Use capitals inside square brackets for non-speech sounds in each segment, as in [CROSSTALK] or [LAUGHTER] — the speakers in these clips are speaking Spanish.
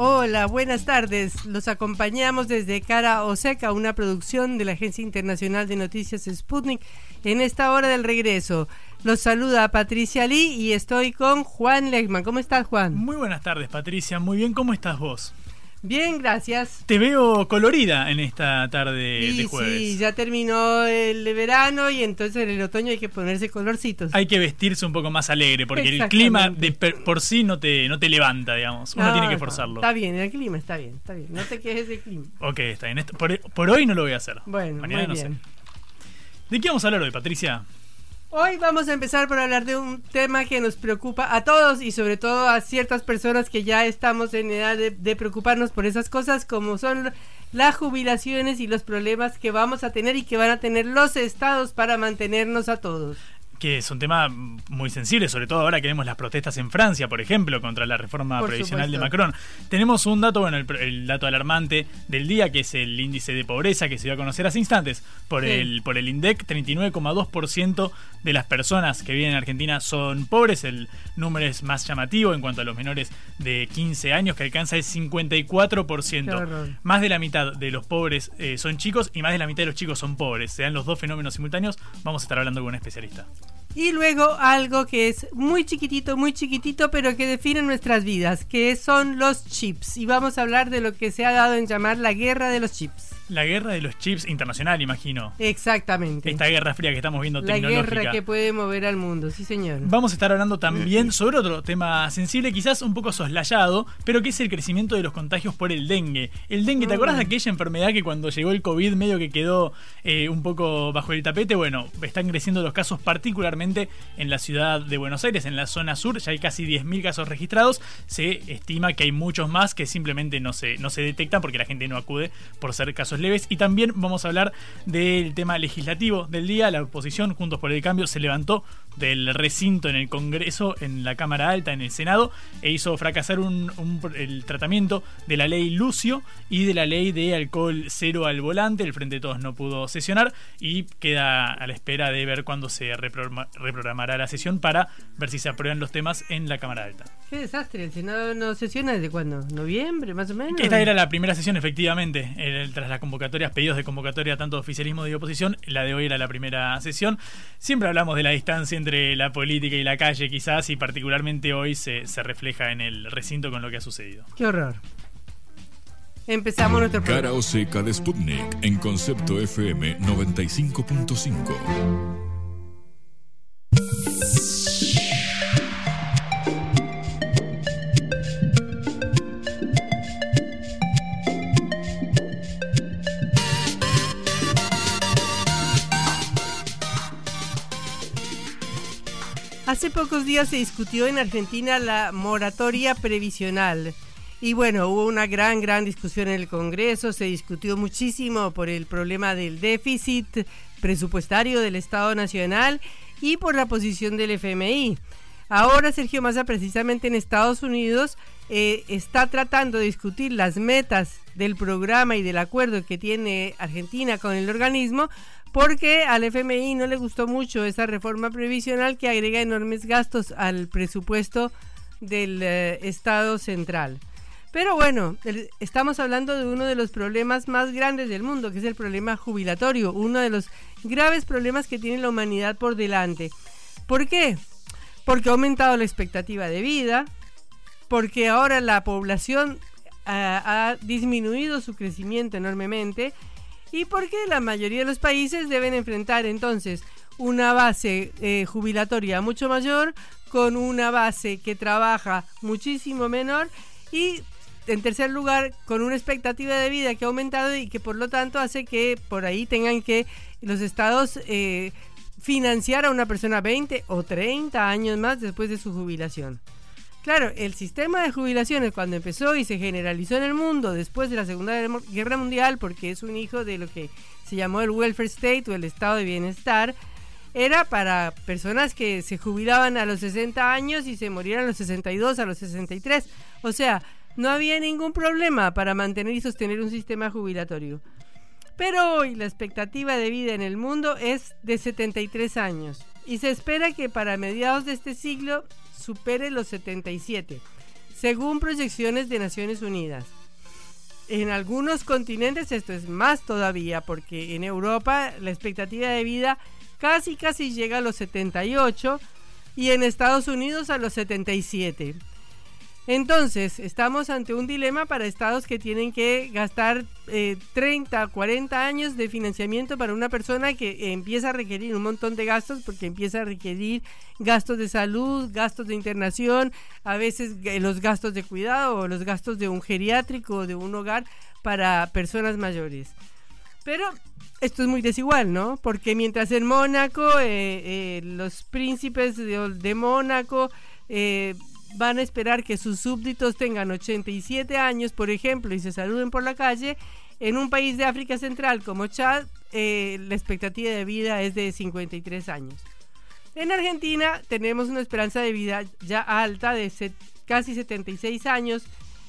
Hola, buenas tardes. Los acompañamos desde Cara Oseca, una producción de la Agencia Internacional de Noticias Sputnik, en esta hora del regreso. Los saluda Patricia Lee y estoy con Juan Legman. ¿Cómo estás, Juan? Muy buenas tardes, Patricia. Muy bien, ¿cómo estás vos? Bien, gracias. Te veo colorida en esta tarde de jueves. Sí, ya terminó el verano y entonces en el otoño hay que ponerse colorcitos. Hay que vestirse un poco más alegre porque el clima de por sí no te, no te levanta, digamos. Uno tiene que forzarlo. está bien, el clima está bien, está bien. No te quejes del clima. Ok, está bien. Por, por, hoy no lo voy a hacer. Bueno, Mañana muy no bien. sé. ¿De qué vamos a hablar hoy, Patricia? Hoy vamos a empezar por hablar de un tema que nos preocupa a todos y sobre todo a ciertas personas que ya estamos en edad de, preocuparnos por esas cosas como son las jubilaciones y los problemas que vamos a tener y que van a tener los estados para mantenernos a todos que es un tema muy sensible, sobre todo ahora que vemos las protestas en Francia, por ejemplo, contra la reforma Por previsional supuesto. de Macron. Tenemos un dato, bueno, el, el dato alarmante del día, que es el índice de pobreza que se dio a conocer hace instantes por, Sí. el, por el INDEC. 39,2% de las personas que viven en Argentina son pobres. El número es más llamativo en cuanto a los menores de 15 años, que alcanza el 54%. Qué horror. Más de la mitad de los pobres eh, son chicos y más de la mitad de los chicos son pobres. Se dan los dos fenómenos simultáneos. Vamos a estar hablando con un especialista. Y luego algo que es muy chiquitito, muy chiquitito, pero que define nuestras vidas, que son los chips. Y vamos a hablar de lo que se ha dado en llamar la guerra de los chips. La guerra de los chips internacional, imagino. Exactamente. Esta guerra fría que estamos viendo la tecnológica. guerra que puede mover al mundo, sí señor. Vamos a estar hablando también sobre otro tema sensible, quizás un poco soslayado, pero que es el crecimiento de los contagios por el dengue. El dengue, ¿te Mm. acuerdas de aquella enfermedad que cuando llegó el COVID medio que quedó eh, un poco bajo el tapete? Bueno, están creciendo los casos particularmente en la ciudad de Buenos Aires, en la zona sur, ya hay casi 10.000 casos registrados. Se estima que hay muchos más que simplemente no se, no se detectan porque la gente no acude por ser casos leves. Y también vamos a hablar del tema legislativo del día. La oposición, Juntos por el Cambio, se levantó del recinto en el Congreso, en la Cámara Alta, en el Senado, e hizo fracasar un- un- el tratamiento de la ley Lucio y de la ley de alcohol cero al volante. El Frente de Todos no pudo sesionar y queda a la espera de ver cuándo se reprograma- reprogramará la sesión para ver si se aprueban los temas en la Cámara Alta. Qué desastre, el Senado no sesiona desde cuándo, noviembre más o menos. Esta era la primera sesión, efectivamente, tras las convocatorias, pedidos de convocatoria tanto de oficialismo de oposición. La de hoy era la primera sesión. Siempre hablamos de la distancia entre la política y la calle, quizás, y particularmente hoy se, se refleja en el recinto con lo que ha sucedido. Qué horror. Empezamos nuestro Cara programa. o seca de Sputnik en concepto FM 95.5. Días se discutió en Argentina la moratoria previsional. Y bueno, hubo una gran, gran discusión en el Congreso, se discutió muchísimo por el problema del déficit presupuestario del Estado Nacional y por la posición del FMI. Ahora Sergio Massa, precisamente en Estados Unidos, eh, está tratando de discutir las metas del programa y del acuerdo que tiene Argentina con el organismo, porque al FMI no le gustó mucho esa reforma previsional que agrega enormes gastos al presupuesto del eh, Estado central. Pero bueno, estamos hablando de uno de los problemas más grandes del mundo, que es el problema jubilatorio, uno de los graves problemas que tiene la humanidad por delante. ¿Por qué? Porque ha aumentado la expectativa de vida, porque ahora la población ah, ha disminuido su crecimiento enormemente y porque la mayoría de los países deben enfrentar entonces una base eh, jubilatoria mucho mayor con una base que trabaja muchísimo menor y en tercer lugar con una expectativa de vida que ha aumentado y que por lo tanto hace que por ahí tengan que los estados eh, financiar a una persona 20 o 30 años más después de su jubilación. Claro, el sistema de jubilaciones cuando empezó y se generalizó en el mundo después de la Segunda Guerra Mundial, porque es un hijo de lo que se llamó el welfare state o el estado de bienestar, era para personas que se jubilaban a los 60 años y se morían a los 62, a los 63. O sea, no había ningún problema para mantener y sostener un sistema jubilatorio. Pero hoy la expectativa de vida en el mundo es de 73 años y se espera que para mediados de este siglo supere los 77, según proyecciones de Naciones Unidas. En algunos continentes esto es más todavía, porque en Europa la expectativa de vida casi casi llega a los 78 y en Estados Unidos a los 77. Entonces, estamos ante un dilema para estados que tienen que gastar 30, eh, 40 años de financiamiento para una persona que empieza a requerir un montón de gastos porque empieza a requerir gastos de salud, gastos de internación, a veces eh, los gastos de cuidado o los gastos de un geriátrico o de un hogar para personas mayores. Pero esto es muy desigual, ¿no? Porque mientras en Mónaco, eh, los príncipes de Mónaco van a esperar que sus súbditos tengan 87 años, por ejemplo, y se saluden por la calle. En un país de África Central como Chad, eh, la expectativa de vida es de 53 años. En Argentina tenemos una esperanza de vida ya alta de casi 76 años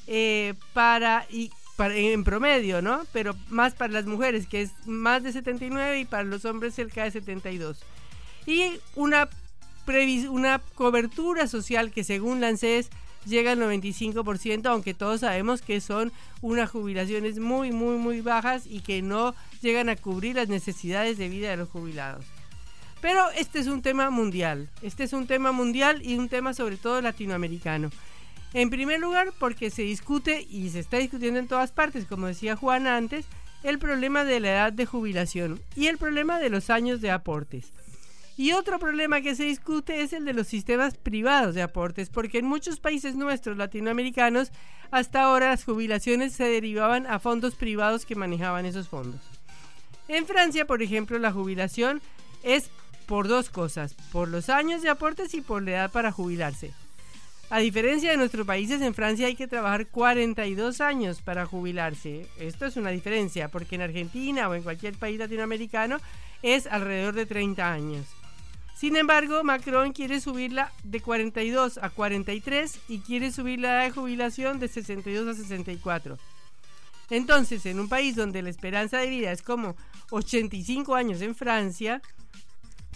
eh, para, y, para, en promedio, ¿no? Pero más para las mujeres, que es más de 79 y para los hombres cerca de 72. Y una una cobertura social que según la llega al 95%, aunque todos sabemos que son unas jubilaciones muy, muy, muy bajas y que no llegan a cubrir las necesidades de vida de los jubilados. Pero este es un tema mundial, este es un tema mundial y un tema sobre todo latinoamericano. En primer lugar, porque se discute y se está discutiendo en todas partes, como decía Juan antes, el problema de la edad de jubilación y el problema de los años de aportes. Y otro problema que se discute es el de los sistemas privados de aportes, porque en muchos países nuestros latinoamericanos hasta ahora las jubilaciones se derivaban a fondos privados que manejaban esos fondos. En Francia, por ejemplo, la jubilación es por dos cosas, por los años de aportes y por la edad para jubilarse. A diferencia de nuestros países, en Francia hay que trabajar 42 años para jubilarse. Esto es una diferencia, porque en Argentina o en cualquier país latinoamericano es alrededor de 30 años. Sin embargo, Macron quiere subirla de 42 a 43 y quiere subir la edad de jubilación de 62 a 64. Entonces, en un país donde la esperanza de vida es como 85 años en Francia,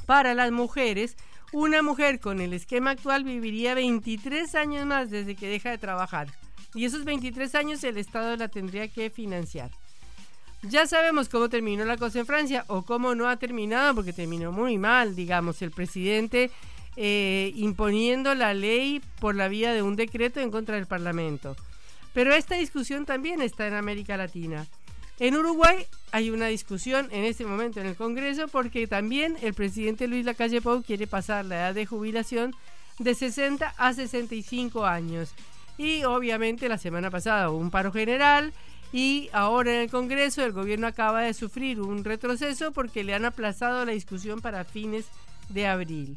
para las mujeres, una mujer con el esquema actual viviría 23 años más desde que deja de trabajar. Y esos 23 años el Estado la tendría que financiar. Ya sabemos cómo terminó la cosa en Francia o cómo no ha terminado, porque terminó muy mal, digamos, el presidente eh, imponiendo la ley por la vía de un decreto en contra del Parlamento. Pero esta discusión también está en América Latina. En Uruguay hay una discusión en este momento en el Congreso porque también el presidente Luis Lacalle Pou quiere pasar la edad de jubilación de 60 a 65 años. Y obviamente la semana pasada hubo un paro general y ahora en el Congreso el gobierno acaba de sufrir un retroceso porque le han aplazado la discusión para fines de abril.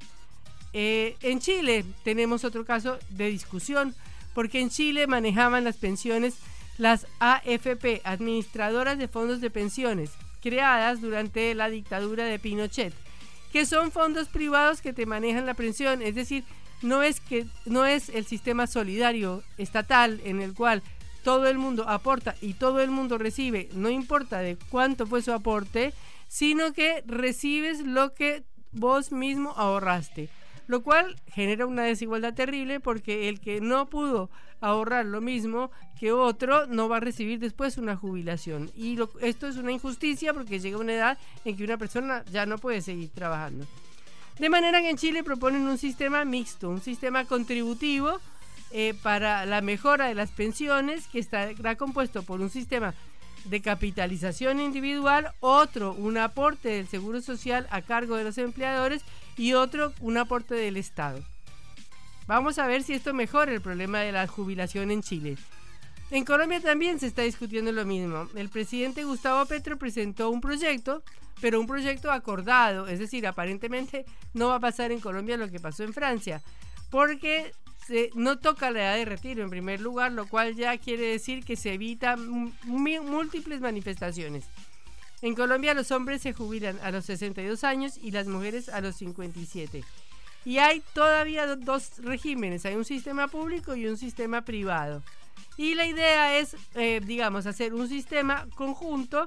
Eh, en Chile tenemos otro caso de discusión porque en Chile manejaban las pensiones las AFP, Administradoras de Fondos de Pensiones, creadas durante la dictadura de Pinochet, que son fondos privados que te manejan la pensión, es decir, no es que no es el sistema solidario estatal en el cual todo el mundo aporta y todo el mundo recibe, no importa de cuánto fue su aporte, sino que recibes lo que vos mismo ahorraste. Lo cual genera una desigualdad terrible porque el que no pudo ahorrar lo mismo que otro no va a recibir después una jubilación. Y esto es una injusticia porque llega una edad en que una persona ya no puede seguir trabajando. De manera que en Chile proponen un sistema mixto, un sistema contributivo eh, para la mejora de las pensiones, que estará compuesto por un sistema de capitalización individual, otro un aporte del Seguro Social a cargo de los empleadores y otro un aporte del Estado. Vamos a ver si esto mejora el problema de la jubilación en Chile. En Colombia también se está discutiendo lo mismo. El presidente Gustavo Petro presentó un proyecto, pero un proyecto acordado, es decir, aparentemente no va a pasar en Colombia lo que pasó en Francia, porque no toca la edad de retiro en primer lugar, lo cual ya quiere decir que se evitan múltiples manifestaciones. En Colombia los hombres se jubilan a los 62 años y las mujeres a los 57. Y hay todavía dos regímenes, hay un sistema público y un sistema privado. Y la idea es, eh, digamos, hacer un sistema conjunto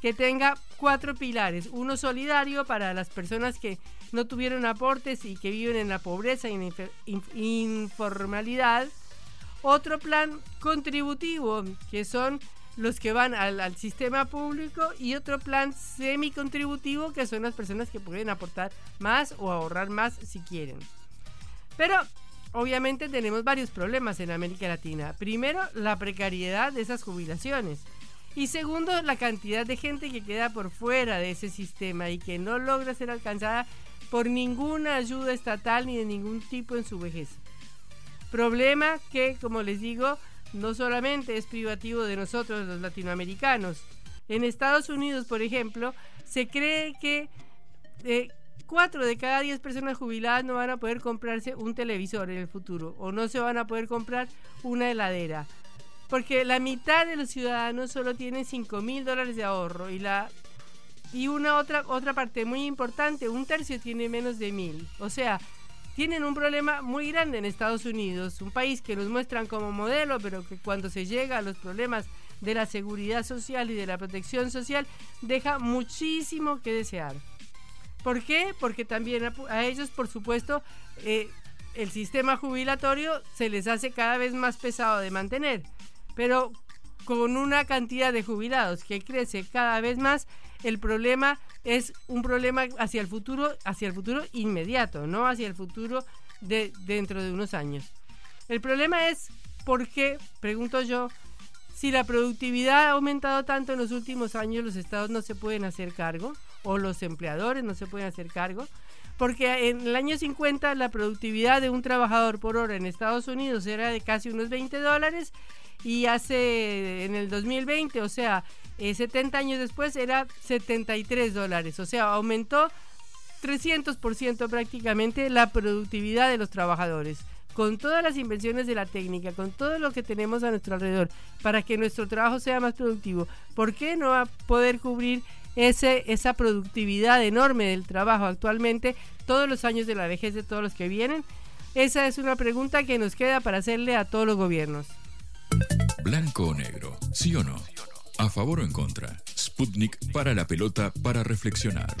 que tenga cuatro pilares. Uno solidario para las personas que no tuvieron aportes y que viven en la pobreza y en informalidad. Otro plan contributivo, que son los que van al, al, sistema público. Y otro plan semi-contributivo, que son las personas que pueden aportar más o ahorrar más si quieren. Pero obviamente tenemos varios problemas en América Latina. Primero, la precariedad de esas jubilaciones. Y segundo, la cantidad de gente que queda por fuera de ese sistema y que no logra ser alcanzada por ninguna ayuda estatal ni de ningún tipo en su vejez. Problema que, como les digo, no solamente es privativo de nosotros los latinoamericanos. En Estados Unidos, por ejemplo, se cree que eh, 4 de cada 10 personas jubiladas no van a poder comprarse un televisor en el futuro o no se van a poder comprar una heladera. Porque la mitad de los ciudadanos solo tienen 5 mil dólares de ahorro y la y una otra otra parte muy importante, un tercio tiene menos de mil. O sea, tienen un problema muy grande en Estados Unidos, un país que nos muestran como modelo, pero que cuando se llega a los problemas de la seguridad social y de la protección social deja muchísimo que desear. ¿Por qué? Porque también a, ellos, por supuesto, eh, el sistema jubilatorio se les hace cada vez más pesado de mantener. Pero con una cantidad de jubilados que crece cada vez más, el problema es un problema hacia el futuro, hacia el futuro inmediato, no hacia el futuro de dentro de unos años. El problema es por qué, pregunto yo, si la productividad ha aumentado tanto en los últimos años, los estados no se pueden hacer cargo o los empleadores no se pueden hacer cargo. Porque en el año 50 la productividad de un trabajador por hora en Estados Unidos era de casi unos 20 dólares y hace en el 2020, o sea, 70 eh, años después era 73 dólares. O sea, aumentó 300% prácticamente la productividad de los trabajadores con todas las invenciones de la técnica, con todo lo que tenemos a nuestro alrededor, para que nuestro trabajo sea más productivo, ¿por qué no va a poder cubrir ese, esa productividad enorme del trabajo actualmente todos los años de la vejez de todos los que vienen? Esa es una pregunta que nos queda para hacerle a todos los gobiernos. Blanco o negro, sí o no. A favor o en contra. Sputnik para la pelota para reflexionar.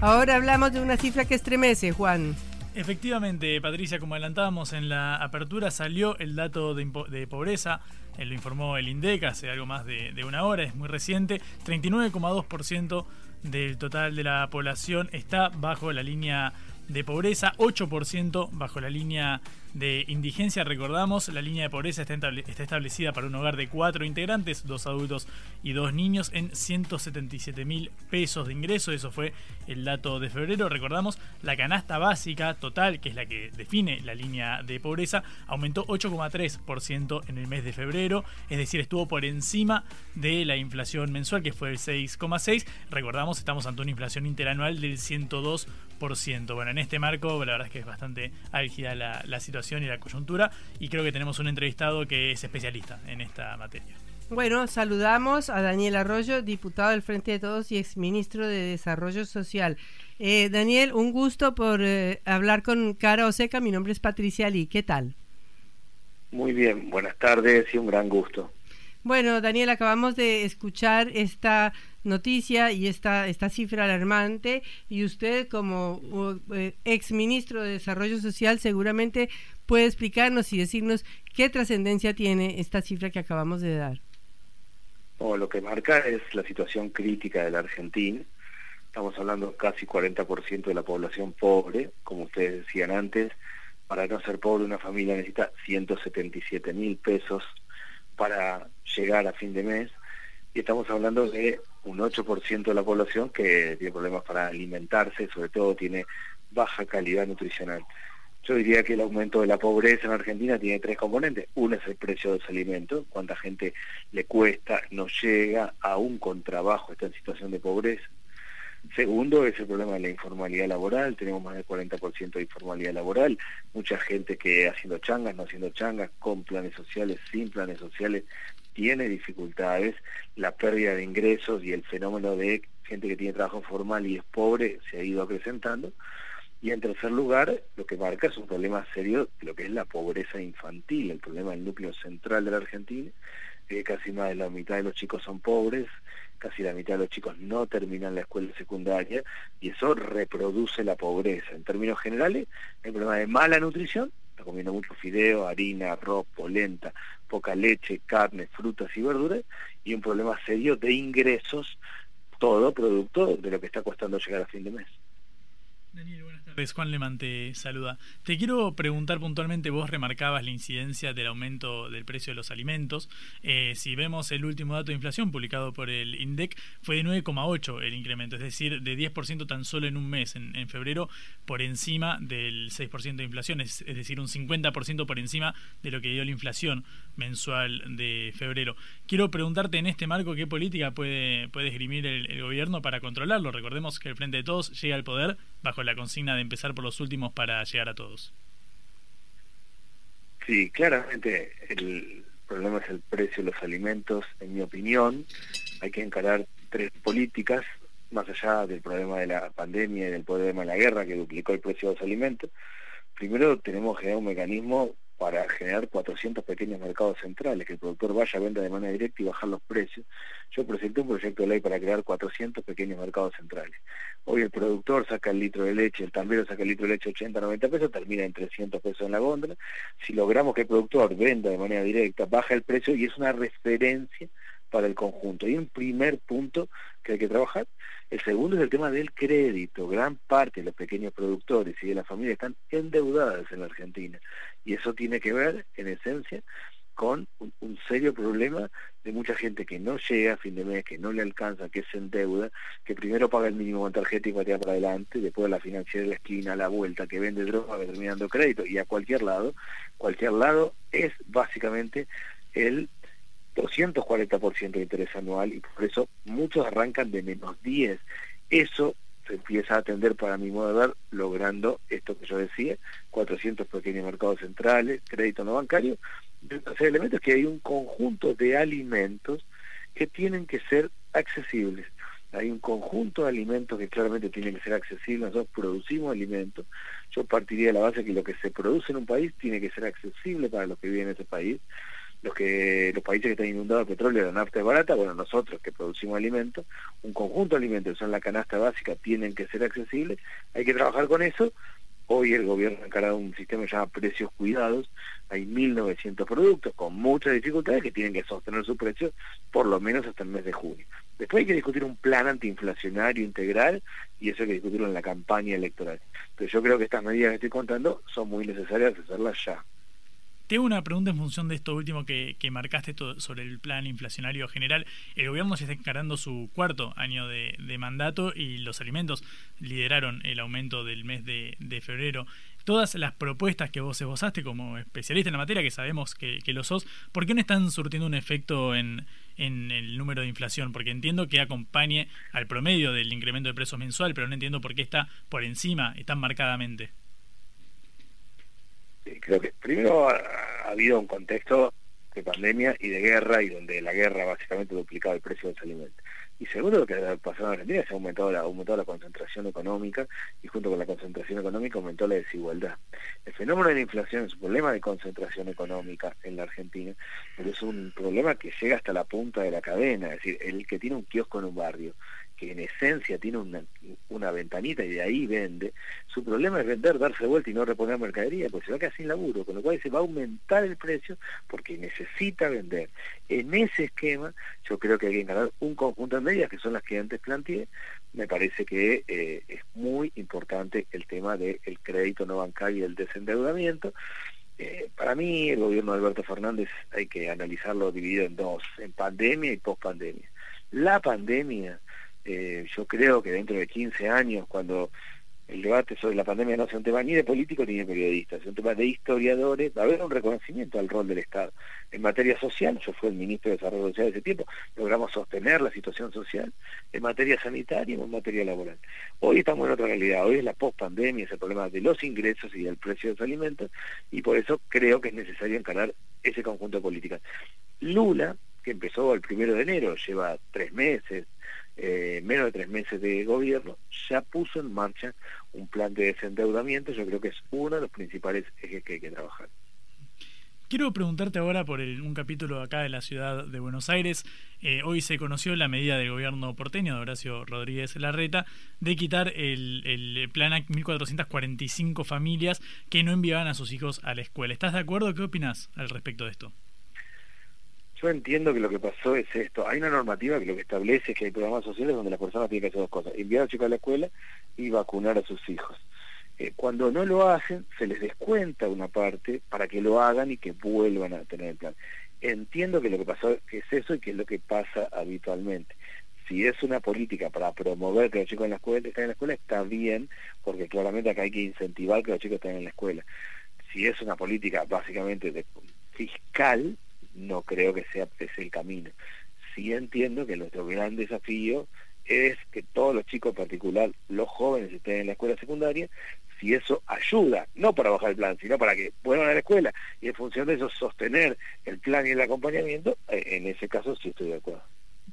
Ahora hablamos de una cifra que estremece, Juan. Efectivamente, Patricia, como adelantábamos en la apertura, salió el dato de, pobreza, eh, lo informó el INDEC hace algo más de, una hora, es muy reciente, 39,2% del total de la población está bajo la línea de pobreza, 8% bajo la línea de indigencia. Recordamos, la línea de pobreza está, establecida para un hogar de cuatro integrantes, dos adultos y dos niños, en 177 mil pesos de ingreso. Eso fue el dato de febrero. Recordamos, la canasta básica total, que es la que define la línea de pobreza, aumentó 8,3% en el mes de febrero. Es decir, estuvo por encima de la inflación mensual, que fue el 6,6. Recordamos, estamos ante una inflación interanual del 102%. Bueno, en este marco, la verdad es que es bastante álgida la situación y la coyuntura y creo que tenemos un entrevistado que es especialista en esta materia. Bueno, saludamos a Daniel Arroyo, diputado del Frente de Todos y exministro de Desarrollo Social. Eh, Daniel, un gusto por eh, hablar con Cara Oseca. Mi nombre es Patricia Lee. ¿Qué tal? Muy bien, buenas tardes y un gran gusto. Bueno, Daniel, acabamos de escuchar esta noticia y esta, esta cifra alarmante y usted como eh, ex ministro de Desarrollo Social seguramente puede explicarnos y decirnos qué trascendencia tiene esta cifra que acabamos de dar. lo que marca es la situación crítica de la Argentina. Estamos hablando casi 40% de la población pobre, como ustedes decían antes. Para no ser pobre una familia necesita 177 mil pesos para llegar a fin de mes. Y estamos hablando de un 8% de la población que tiene problemas para alimentarse, sobre todo tiene baja calidad nutricional. Yo diría que el aumento de la pobreza en Argentina tiene tres componentes. Uno es el precio de los alimentos, cuánta gente le cuesta, no llega, aún con trabajo está en situación de pobreza. Segundo es el problema de la informalidad laboral, tenemos más del 40% de informalidad laboral, mucha gente que haciendo changas, no haciendo changas, con planes sociales, sin planes sociales, tiene dificultades, la pérdida de ingresos y el fenómeno de gente que tiene trabajo formal y es pobre se ha ido acrecentando. Y en tercer lugar, lo que marca es un problema serio lo que es la pobreza infantil, el problema del núcleo central de la Argentina, casi más de la mitad de los chicos son pobres, casi la mitad de los chicos no terminan la escuela secundaria y eso reproduce la pobreza. En términos generales, el problema de mala nutrición, está comiendo mucho fideo, harina, arroz, polenta, poca leche, carne, frutas y verduras, y un problema serio de ingresos, todo producto de lo que está costando llegar a fin de mes. Daniel, buenas tardes. Juan Lemán te saluda. Te quiero preguntar puntualmente, vos remarcabas la incidencia del aumento del precio de los alimentos. Eh, si vemos el último dato de inflación publicado por el INDEC, fue de 9,8 el incremento, es decir, de 10% tan solo en un mes, en, febrero, por encima del 6% de inflación, es, decir, un 50% por encima de lo que dio la inflación mensual de febrero. Quiero preguntarte en este marco qué política puede, puede esgrimir el, el gobierno para controlarlo. Recordemos que el Frente de Todos llega al poder bajo la consigna de empezar por los últimos para llegar a todos. Sí, claramente el problema es el precio de los alimentos. En mi opinión, hay que encarar tres políticas, más allá del problema de la pandemia y del problema de la guerra que duplicó el precio de los alimentos. Primero tenemos que generar un mecanismo para generar 400 pequeños mercados centrales, que el productor vaya a venda de manera directa y bajar los precios. Yo presenté un proyecto de ley para crear 400 pequeños mercados centrales. Hoy el productor saca el litro de leche, el tambero saca el litro de leche 80, 90 pesos, termina en 300 pesos en la góndola. Si logramos que el productor venda de manera directa, baja el precio y es una referencia para el conjunto. Y un primer punto que hay que trabajar. El segundo es el tema del crédito. Gran parte de los pequeños productores y de la familia están endeudadas en la Argentina. Y eso tiene que ver, en esencia, con un, serio problema de mucha gente que no llega a fin de mes, que no le alcanza, que se endeuda, que primero paga el mínimo con tarjeta y va para adelante, después la financiera de la esquina, la vuelta, que vende droga, que termina dando crédito, y a cualquier lado, cualquier lado es básicamente el 240% de interés anual y por eso muchos arrancan de menos 10. Eso se empieza a atender para mi modo de ver, logrando esto que yo decía, 400 pequeños mercados centrales, crédito no bancario, el tercer elemento es que hay un conjunto de alimentos que tienen que ser accesibles. Hay un conjunto de alimentos que claramente tienen que ser accesibles. Nosotros producimos alimentos. Yo partiría de la base que lo que se produce en un país tiene que ser accesible para los que viven en ese país los que los países que están inundados de petróleo, la nafta es barata, bueno, nosotros que producimos alimentos, un conjunto de alimentos que son la canasta básica, tienen que ser accesibles, hay que trabajar con eso. Hoy el gobierno ha encarado un sistema que se llama precios cuidados, hay 1.900 productos con muchas dificultades que tienen que sostener su precio por lo menos hasta el mes de junio. Después hay que discutir un plan antiinflacionario integral y eso hay que discutirlo en la campaña electoral. Pero yo creo que estas medidas que estoy contando son muy necesarias hacerlas ya. Tengo una pregunta en función de esto último que, marcaste sobre el plan inflacionario general. El gobierno se está encarando su cuarto año de, mandato y los alimentos lideraron el aumento del mes de, febrero. Todas las propuestas que vos esbozaste como especialista en la materia, que sabemos que, lo sos, ¿por qué no están surtiendo un efecto en, en el número de inflación? Porque entiendo que acompañe al promedio del incremento de precios mensual, pero no entiendo por qué está por encima, tan marcadamente creo que primero ha, habido un contexto de pandemia y de guerra y donde la guerra básicamente ha duplicado el precio de los alimentos. Y segundo, lo que ha pasado en Argentina es que ha aumentado la concentración económica y junto con la concentración económica aumentó la desigualdad. El fenómeno de la inflación es un problema de concentración económica en la Argentina, pero es un problema que llega hasta la punta de la cadena, es decir, el que tiene un kiosco en un barrio que en esencia tiene una, una ventanita y de ahí vende, su problema es vender, darse vuelta y no reponer mercadería, porque se va a quedar sin laburo, con lo cual se va a aumentar el precio porque necesita vender. En ese esquema, yo creo que hay que encarar un conjunto de medidas que son las que antes planteé. Me parece que eh, es muy importante el tema del crédito no bancario y el desendeudamiento. Eh, para mí, el gobierno de Alberto Fernández hay que analizarlo dividido en dos, en pandemia y post-pandemia. La pandemia eh, yo creo que dentro de 15 años, cuando el debate sobre la pandemia no sea un tema ni de político ni de periodistas, es un tema de historiadores, va a haber un reconocimiento al rol del Estado. En materia social, yo fui el ministro de Desarrollo Social de ese tiempo, logramos sostener la situación social, en materia sanitaria y en materia laboral. Hoy estamos en otra realidad, hoy es la post-pandemia, es el problema de los ingresos y del precio de los alimentos, y por eso creo que es necesario encarar ese conjunto de políticas. Lula, que empezó el primero de enero, lleva tres meses, eh, menos de tres meses de gobierno, ya puso en marcha un plan de desendeudamiento, yo creo que es uno de los principales ejes que hay que trabajar. Quiero preguntarte ahora por un capítulo acá de la ciudad de Buenos Aires. Eh, hoy se conoció la medida del gobierno porteño de Horacio Rodríguez Larreta de quitar el, el plan a 1.445 familias que no enviaban a sus hijos a la escuela. ¿Estás de acuerdo? ¿Qué opinas al respecto de esto? Yo entiendo que lo que pasó es esto. Hay una normativa que lo que establece es que hay programas sociales donde las personas tienen que hacer dos cosas. Enviar a los chicos a la escuela y vacunar a sus hijos. Eh, cuando no lo hacen, se les descuenta una parte para que lo hagan y que vuelvan a tener el plan. Entiendo que lo que pasó es eso y que es lo que pasa habitualmente. Si es una política para promover que los chicos en la escuela estén en la escuela, está bien, porque claramente acá hay que incentivar que los chicos estén en la escuela. Si es una política básicamente fiscal, no creo que sea ese el camino. Sí entiendo que nuestro gran desafío es que todos los chicos, en particular los jóvenes, estén en la escuela secundaria, si eso ayuda, no para bajar el plan, sino para que vuelvan a la escuela y en función de eso sostener el plan y el acompañamiento, eh, en ese caso sí estoy de acuerdo.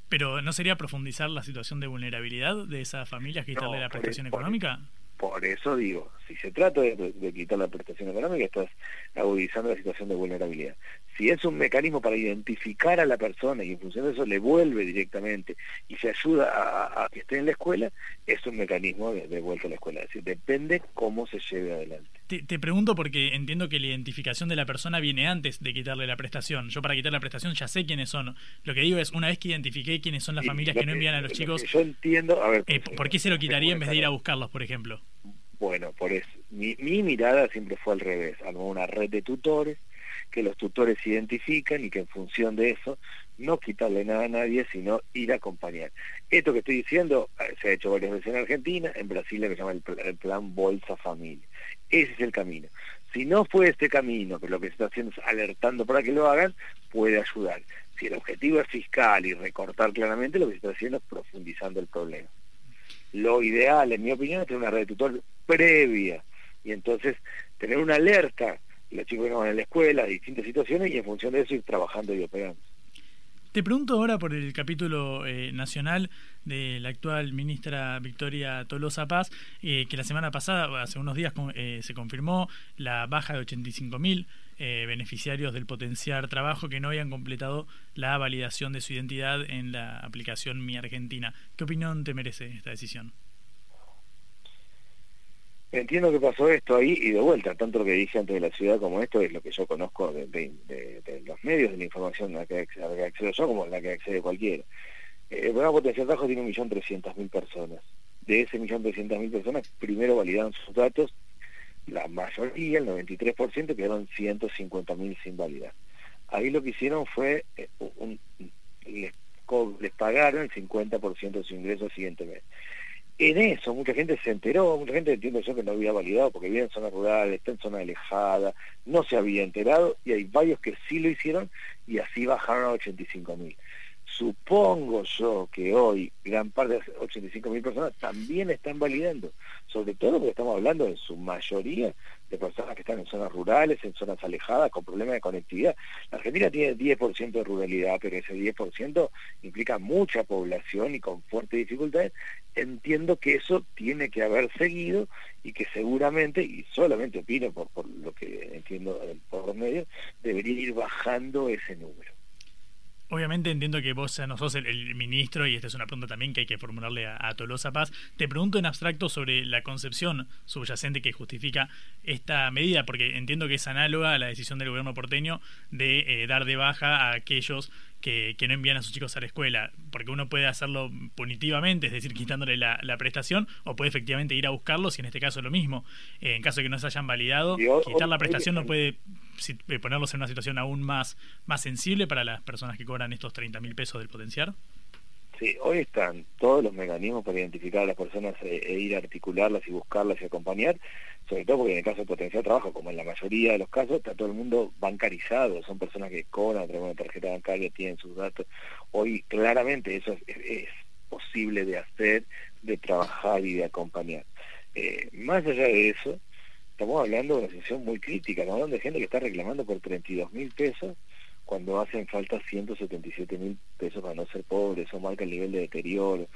Pero ¿no sería profundizar la situación de vulnerabilidad de esas familias, quitarle la prestación económica? Por eso digo, si se trata de, quitar la prestación económica, estás agudizando la situación de vulnerabilidad. Si es un mecanismo para identificar a la persona y en función de eso le vuelve directamente y se ayuda a, que esté en la escuela, es un mecanismo de, vuelta a la escuela. Es decir, depende cómo se lleve adelante. Te, pregunto porque entiendo que la identificación de la persona viene antes de quitarle la prestación. Yo para quitar la prestación ya sé quiénes son. Lo que digo es, una vez que identifiqué quiénes son las familias que no envían a los chicos... Yo entiendo... A ver, eh, ¿Por qué se lo quitaría en vez de ir a buscarlos, por ejemplo? Bueno, por eso, mi, mirada siempre fue al revés, armó una red de tutores, que los tutores identifican y que en función de eso no quitarle nada a nadie, sino ir a acompañar. Esto que estoy diciendo eh, se ha hecho varias veces en Argentina, en Brasil se llama el, plan Bolsa Familia. Ese es el camino. Si no fue este camino, pero lo que se está haciendo es alertando para que lo hagan, puede ayudar. Si el objetivo es fiscal y recortar claramente, lo que se está haciendo es profundizando el problema. Lo ideal, en mi opinión, es tener una red de tutores previa y entonces tener una alerta, los chicos que van a la escuela, distintas situaciones y en función de eso ir trabajando y operando. Te pregunto ahora por el capítulo eh, nacional de la actual ministra Victoria Tolosa Paz, eh, que la semana pasada, hace unos días, eh, se confirmó la baja de 85.000 beneficiarios del potenciar trabajo que no habían completado la validación de su identidad en la aplicación Mi Argentina. ¿Qué opinión te merece esta decisión? Entiendo que pasó esto ahí y de vuelta, tanto lo que dije antes de la ciudad como esto es lo que yo conozco de, los medios, de la información a la que, accedo yo como la que accede cualquiera. Eh, el programa Potencial Trabajo tiene 1.300.000 personas. De ese 1.300.000 personas, primero validaron sus datos, la mayoría, el 93%, quedaron 150.000 sin validar. Ahí lo que hicieron fue, eh, les, les pagaron el 50% de su ingreso siguiente mes en eso mucha gente se enteró, mucha gente entiendo yo que no había validado porque vivía en zona rural, está en zona alejada, no se había enterado y hay varios que sí lo hicieron y así bajaron a 85 mil. Supongo yo que hoy gran parte de las 85 mil personas también están validando, sobre todo porque estamos hablando en su mayoría de personas que están en zonas rurales, en zonas alejadas, con problemas de conectividad. La Argentina tiene 10% de ruralidad, pero ese 10% implica mucha población y con fuertes dificultades. Entiendo que eso tiene que haber seguido y que seguramente, y solamente opino por, por lo que entiendo por los medios, debería ir bajando ese número. Obviamente entiendo que vos ya no sos el, ministro y esta es una pregunta también que hay que formularle a, Tolosa Paz. Te pregunto en abstracto sobre la concepción subyacente que justifica esta medida, porque entiendo que es análoga a la decisión del gobierno porteño de eh, dar de baja a aquellos que, no envían a sus chicos a la escuela, porque uno puede hacerlo punitivamente, es decir, quitándole la, prestación, o puede efectivamente ir a buscarlos y en este caso lo mismo. Eh, en caso de que no se hayan validado, quitar la prestación no puede eh, ponerlos en una situación aún más, más sensible para las personas que cobran estos 30 mil pesos del potenciar? Sí, hoy están todos los mecanismos para identificar a las personas e, e, ir a articularlas y buscarlas y acompañar, sobre todo porque en el caso de potencial trabajo, como en la mayoría de los casos, está todo el mundo bancarizado, son personas que cobran de una tarjeta bancaria, tienen sus datos. Hoy claramente eso es, posible de hacer, de trabajar y de acompañar. Eh, más allá de eso, estamos hablando de una situación muy crítica, estamos hablando de gente que está reclamando por 32 mil pesos cuando hacen falta 177 mil pesos para no ser pobres, eso marca el nivel de deterioro.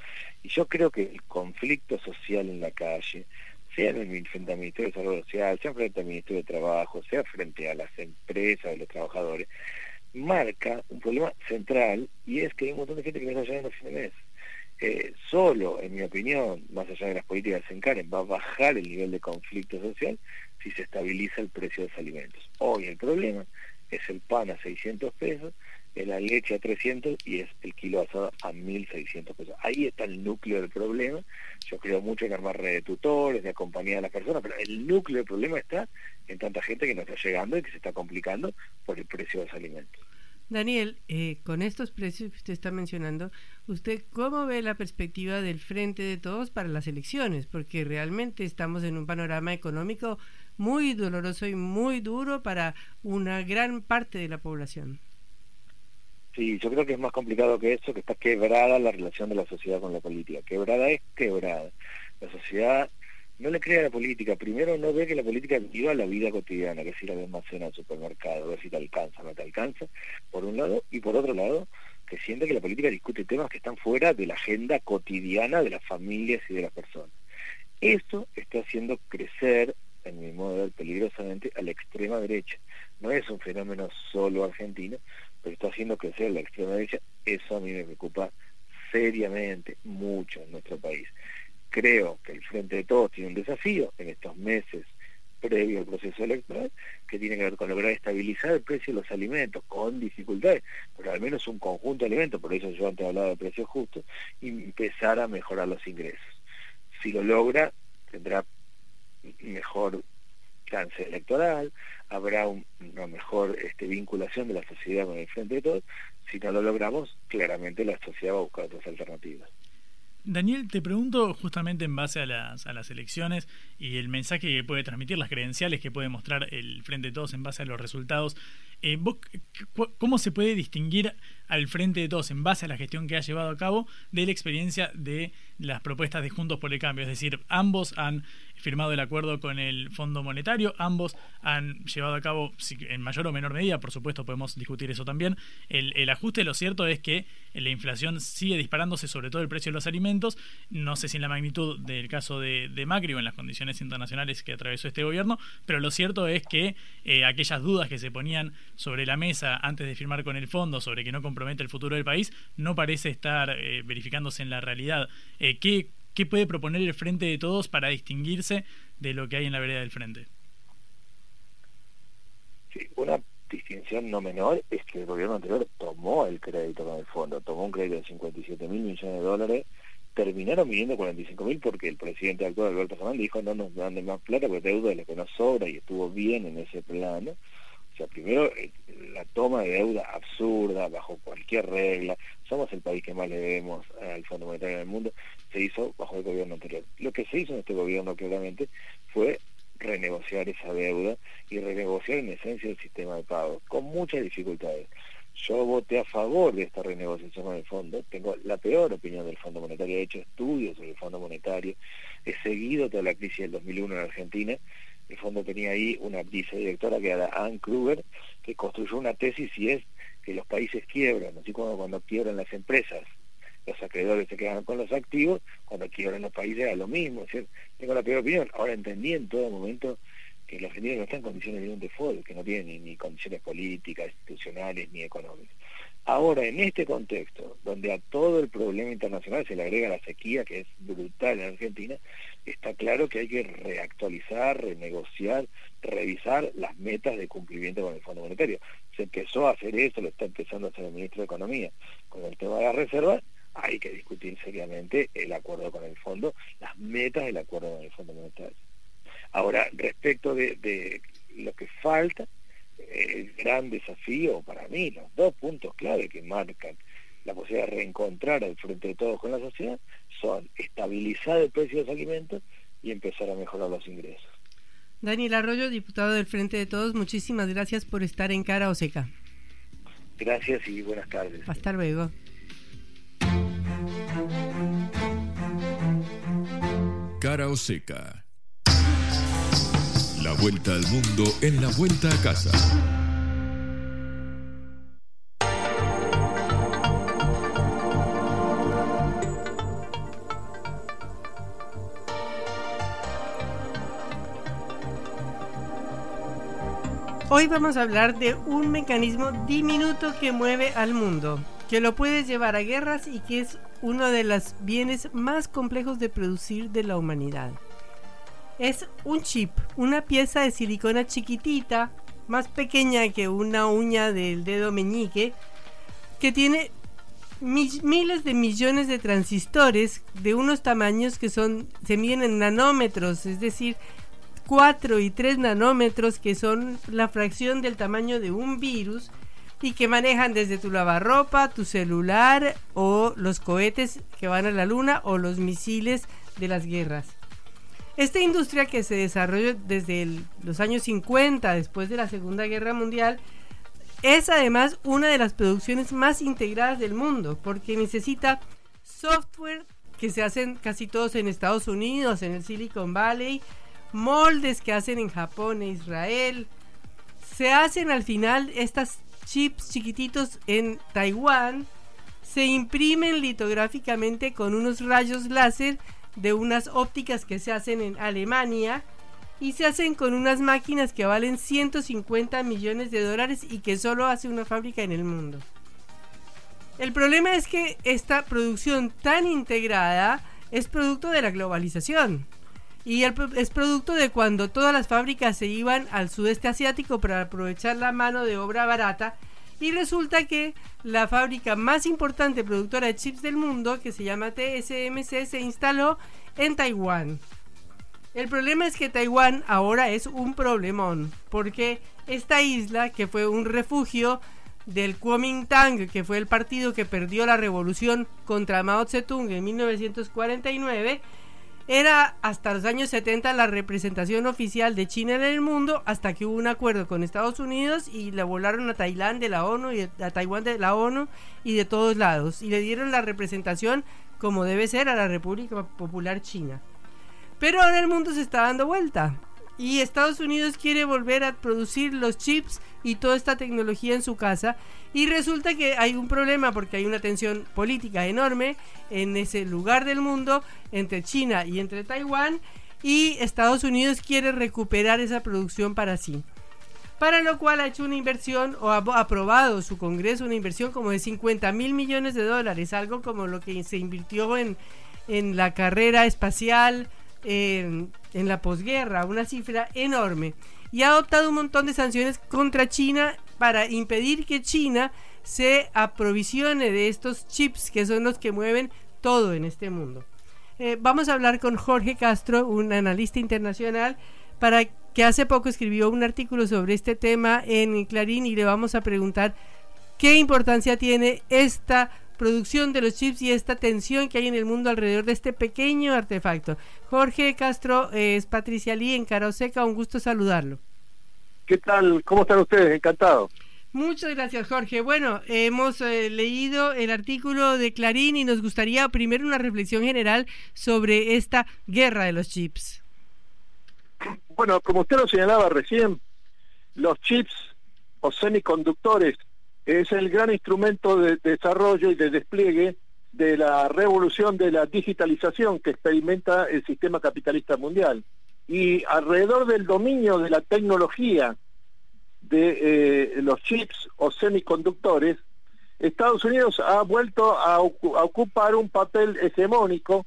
Y yo creo que el conflicto social en la calle, sea en el frente al Ministerio de Desarrollo Social, sea frente al Ministerio de Trabajo, sea frente a las empresas, a los trabajadores, marca un problema central y es que hay un montón de gente que no está llegando a fin de mes. Eh, solo, en mi opinión, más allá de las políticas de Sencaren, va a bajar el nivel de conflicto social si se estabiliza el precio de los alimentos. Hoy el problema es el pan a 600 pesos, es la leche a 300 y es el kilo asado a 1.600 pesos. Ahí está el núcleo del problema. Yo creo mucho en armar redes de tutores, de acompañar a las personas, pero el núcleo del problema está en tanta gente que no está llegando y que se está complicando por el precio de los alimentos. Daniel, eh, con estos precios que usted está mencionando, ¿usted cómo ve la perspectiva del frente de todos para las elecciones? Porque realmente estamos en un panorama económico muy doloroso y muy duro para una gran parte de la población. Sí, yo creo que es más complicado que eso, que está quebrada la relación de la sociedad con la política. Quebrada es quebrada. La sociedad no le cree a la política. Primero no ve que la política viva la vida cotidiana, que es ir a la almacén al supermercado, ver si te alcanza o no te alcanza, por un lado, y por otro lado, que siente que la política discute temas que están fuera de la agenda cotidiana de las familias y de las personas. Esto está haciendo crecer en mi modo de ver, peligrosamente a la extrema derecha. No es un fenómeno solo argentino, pero está haciendo crecer la extrema derecha. Eso a mí me preocupa seriamente, mucho en nuestro país. Creo que el Frente de Todos tiene un desafío en estos meses previo al proceso electoral que tiene que ver con lograr estabilizar el precio de los alimentos con dificultades, pero al menos un conjunto de alimentos, por eso yo antes hablaba de precios justos, y empezar a mejorar los ingresos. Si lo logra, tendrá mejor chance electoral, habrá una mejor este, vinculación de la sociedad con el frente de todos. Si no lo logramos, claramente la sociedad va a buscar otras alternativas. Daniel, te pregunto justamente en base a las, a las elecciones y el mensaje que puede transmitir, las credenciales que puede mostrar el Frente de Todos en base a los resultados. Eh, ¿Cómo se puede distinguir al Frente de Todos en base a la gestión que ha llevado a cabo de la experiencia de las propuestas de Juntos por el Cambio? Es decir, ambos han firmado el acuerdo con el Fondo Monetario. Ambos han llevado a cabo, en mayor o menor medida, por supuesto podemos discutir eso también, el, ajuste. Lo cierto es que la inflación sigue disparándose, sobre todo el precio de los alimentos. No sé si en la magnitud del caso de, Macri o en las condiciones internacionales que atravesó este gobierno, pero lo cierto es que eh, aquellas dudas que se ponían sobre la mesa antes de firmar con el fondo sobre que no compromete el futuro del país no parece estar eh, verificándose en la realidad. Eh, ¿qué, ¿Qué puede proponer el Frente de Todos para distinguirse de lo que hay en la vereda del Frente? Sí, una distinción no menor es que el gobierno anterior tomó el crédito con el fondo, tomó un crédito de 57 mil millones de dólares, terminaron midiendo 45 mil porque el presidente actual, Alberto Fernández, dijo no nos dan más plata porque deuda de lo que nos sobra y estuvo bien en ese plano sea, primero eh, la toma de deuda absurda, bajo cualquier regla, somos el país que más le debemos al Fondo Monetario del mundo, se hizo bajo el gobierno anterior. Lo que se hizo en este gobierno claramente fue renegociar esa deuda y renegociar en esencia el sistema de pago, con muchas dificultades. Yo voté a favor de esta renegociación con el fondo, tengo la peor opinión del Fondo Monetario, he hecho estudios sobre el Fondo Monetario, he seguido toda la crisis del 2001 en Argentina el fondo tenía ahí una vicedirectora que era Anne Kruger, que construyó una tesis y es que los países quiebran, así como cuando quiebran las empresas, los acreedores se quedan con los activos, cuando quiebran los países era lo mismo, tengo la peor opinión. Ahora entendí en todo momento que la Argentina no está en condiciones de un default, que no tiene ni, condiciones políticas, institucionales, ni económicas. Ahora, en este contexto, donde a todo el problema internacional se le agrega la sequía, que es brutal en Argentina, está claro que hay que reactualizar, renegociar, revisar las metas de cumplimiento con el Fondo Monetario. Se empezó a hacer eso, lo está empezando a hacer el ministro de Economía. Con el tema de la reserva, hay que discutir seriamente el acuerdo con el fondo, las metas del acuerdo con el Fondo Monetario. Ahora, respecto de, lo que falta, el gran desafío para mí, los dos puntos clave que marcan la posibilidad de reencontrar al frente de todos con la sociedad son estabilizar el precio de los alimentos y empezar a mejorar los ingresos. Daniel Arroyo, diputado del Frente de Todos, muchísimas gracias por estar en Cara o Seca. Gracias y buenas tardes. Hasta luego. Cara o Seca. La vuelta al mundo en la vuelta a casa. Hoy vamos a hablar de un mecanismo diminuto que mueve al mundo, que lo puede llevar a guerras y que es uno de los bienes más complejos de producir de la humanidad. Es un chip, una pieza de silicona chiquitita, más pequeña que una uña del dedo meñique, que tiene miles de millones de transistores de unos tamaños que son se miden en nanómetros, es decir, 4 y 3 nanómetros, que son la fracción del tamaño de un virus y que manejan desde tu lavarropa, tu celular o los cohetes que van a la luna o los misiles de las guerras. Esta industria que se desarrolló desde los años 50, después de la Segunda Guerra Mundial, es además una de las producciones más integradas del mundo, porque necesita software que se hacen casi todos en Estados Unidos, en el Silicon Valley, moldes que hacen en Japón e Israel. Se hacen al final estas chips chiquititos en Taiwán. Se imprimen litográficamente con unos rayos láser de unas ópticas que se hacen en Alemania. Y se hacen con unas máquinas que valen 150 millones de dólares y que solo hace una fábrica en el mundo. El problema es que esta producción tan integrada es producto de la globalización. Y es producto de cuando todas las fábricas se iban al sudeste asiático para aprovechar la mano de obra barata. Y resulta que la fábrica más importante productora de chips del mundo, que se llama TSMC, se instaló en Taiwán. El problema es que Taiwán ahora es un problemón, porque esta isla, que fue un refugio del Kuomintang, que fue el partido que perdió la revolución contra Mao Zedong en 1949, era hasta los años 70 la representación oficial de China en el mundo hasta que hubo un acuerdo con Estados Unidos y le volaron a Tailandia de la ONU y a Taiwán de la ONU y de todos lados y le dieron la representación como debe ser a la República Popular China. Pero ahora el mundo se está dando vuelta y Estados Unidos quiere volver a producir los chips y toda esta tecnología en su casa y resulta que hay un problema porque hay una tensión política enorme en ese lugar del mundo entre China y entre Taiwán y Estados Unidos quiere recuperar esa producción para sí. Para lo cual ha hecho una inversión o ha aprobado su Congreso una inversión como de 50 mil millones de dólares, algo como lo que se invirtió en, en la carrera espacial, en la posguerra, una cifra enorme. Y ha adoptado un montón de sanciones contra China para impedir que China se aprovisione de estos chips que son los que mueven todo en este mundo. Eh, vamos a hablar con Jorge Castro, un analista internacional, para que hace poco escribió un artículo sobre este tema en Clarín y le vamos a preguntar qué importancia tiene esta producción de los chips y esta tensión que hay en el mundo alrededor de este pequeño artefacto. Jorge Castro es Patricia Lee en Caroseca, un gusto saludarlo. ¿Qué tal? ¿Cómo están ustedes? Encantado. Muchas gracias, Jorge. Bueno, hemos eh, leído el artículo de Clarín y nos gustaría primero una reflexión general sobre esta guerra de los chips. Bueno, como usted lo señalaba recién, los chips o semiconductores es el gran instrumento de desarrollo y de despliegue de la revolución de la digitalización que experimenta el sistema capitalista mundial. Y alrededor del dominio de la tecnología de eh, los chips o semiconductores, Estados Unidos ha vuelto a, ocupar un papel hegemónico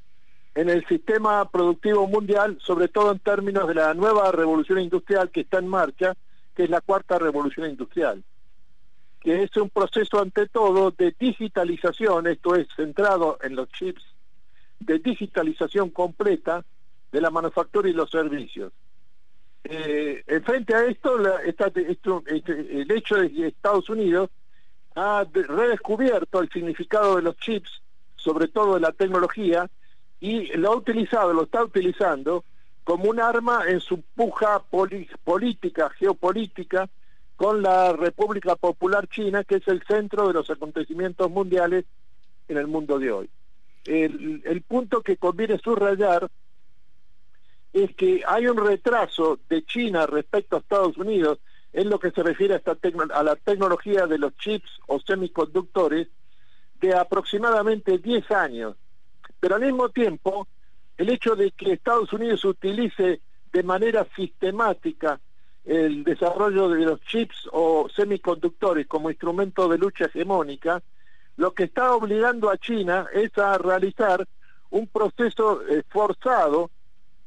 en el sistema productivo mundial, sobre todo en términos de la nueva revolución industrial que está en marcha, que es la cuarta revolución industrial, que es un proceso ante todo de digitalización, esto es centrado en los chips, de digitalización completa de la manufactura y los servicios. Eh, frente a esto, este, el hecho de que Estados Unidos ha redescubierto el significado de los chips, sobre todo de la tecnología, y lo ha utilizado, lo está utilizando como un arma en su puja política, geopolítica, con la República Popular China, que es el centro de los acontecimientos mundiales en el mundo de hoy. El, punto que conviene subrayar es que hay un retraso de China respecto a Estados Unidos en lo que se refiere a, esta a la tecnología de los chips o semiconductores de aproximadamente 10 años. Pero al mismo tiempo, el hecho de que Estados Unidos utilice de manera sistemática el desarrollo de los chips o semiconductores como instrumento de lucha hegemónica, lo que está obligando a China es a realizar un proceso eh, forzado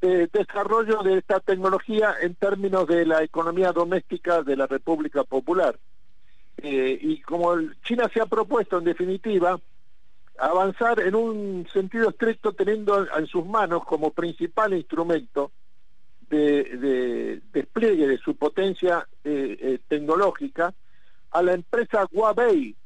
de desarrollo de esta tecnología en términos de la economía doméstica de la República Popular. Eh, y como China se ha propuesto, en definitiva, avanzar en un sentido estricto teniendo en sus manos como principal instrumento de, despliegue de su potencia eh, eh, tecnológica a la empresa Huawei,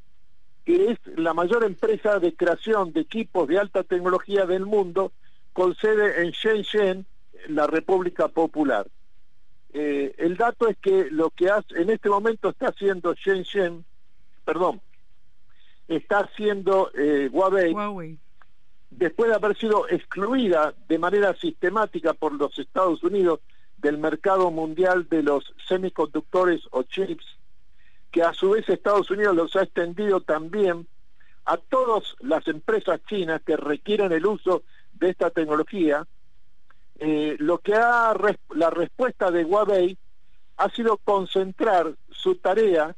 que es la mayor empresa de creación de equipos de alta tecnología del mundo, con sede en Shenzhen, la República Popular. Eh, el dato es que lo que hace, en este momento está haciendo Shenzhen, perdón, está haciendo eh, Huawei, después de haber sido excluida de manera sistemática por los Estados Unidos del mercado mundial de los semiconductores o chips, que a su vez Estados Unidos los ha extendido también a todas las empresas chinas que requieren el uso de esta tecnología, eh, lo que ha la respuesta de Huawei ha sido concentrar su tarea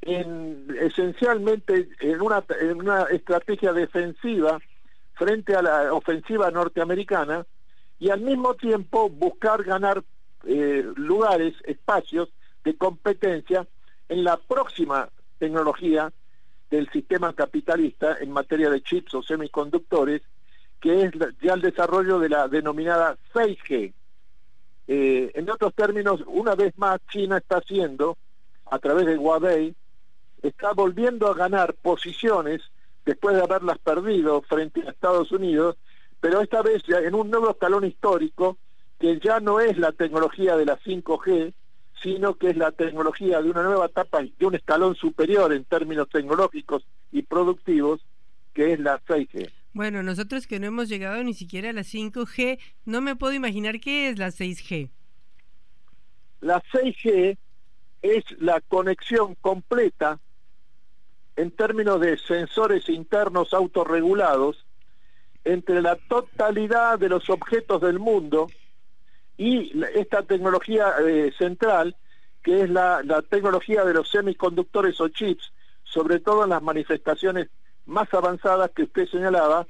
en esencialmente en una, en una estrategia defensiva frente a la ofensiva norteamericana y al mismo tiempo buscar ganar eh, lugares, espacios de competencia en la próxima tecnología del sistema capitalista en materia de chips o semiconductores que es ya el desarrollo de la denominada 6G. Eh, en otros términos, una vez más China está haciendo, a través de Huawei, está volviendo a ganar posiciones después de haberlas perdido frente a Estados Unidos, pero esta vez ya en un nuevo escalón histórico que ya no es la tecnología de la 5G, sino que es la tecnología de una nueva etapa, de un escalón superior en términos tecnológicos y productivos, que es la 6G. Bueno, nosotros que no hemos llegado ni siquiera a la 5G, no me puedo imaginar qué es la 6G. La 6G es la conexión completa en términos de sensores internos autorregulados entre la totalidad de los objetos del mundo y esta tecnología eh, central, que es la, tecnología de los semiconductores o chips, sobre todo en las manifestaciones más avanzadas que usted señalaba,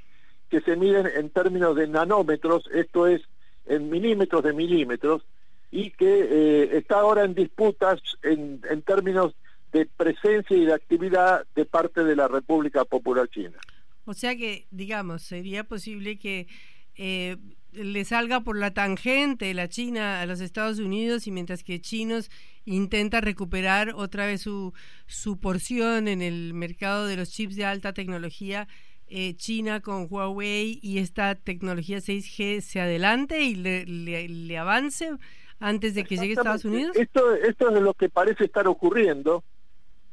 que se miden en términos de nanómetros, esto es en milímetros de milímetros, y que eh, está ahora en disputas en, en términos de presencia y de actividad de parte de la República Popular China. O sea que, digamos, sería posible que eh, le salga por la tangente la China a los Estados Unidos y mientras que chinos intenta recuperar otra vez su, su porción en el mercado de los chips de alta tecnología, eh, China con Huawei y esta tecnología 6G se adelante y le, le, avance antes de que llegue a Estados Unidos? Esto, esto es lo que parece estar ocurriendo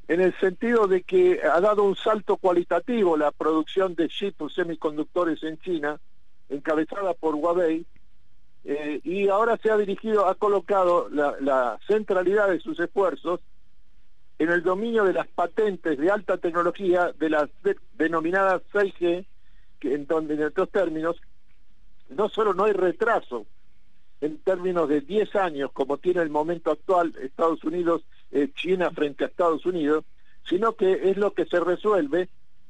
en el sentido de que ha dado un salto cualitativo la producción de chips semiconductores en China, encabezada por Huawei, eh, y ahora se ha dirigido, ha colocado la, centralidad de sus esfuerzos en el dominio de las patentes de alta tecnología de las denominadas 6G, que en donde en otros términos no solo no hay retraso en términos de 10 años como tiene el momento actual Estados Unidos, eh, China frente a Estados Unidos, sino que es lo que se resuelve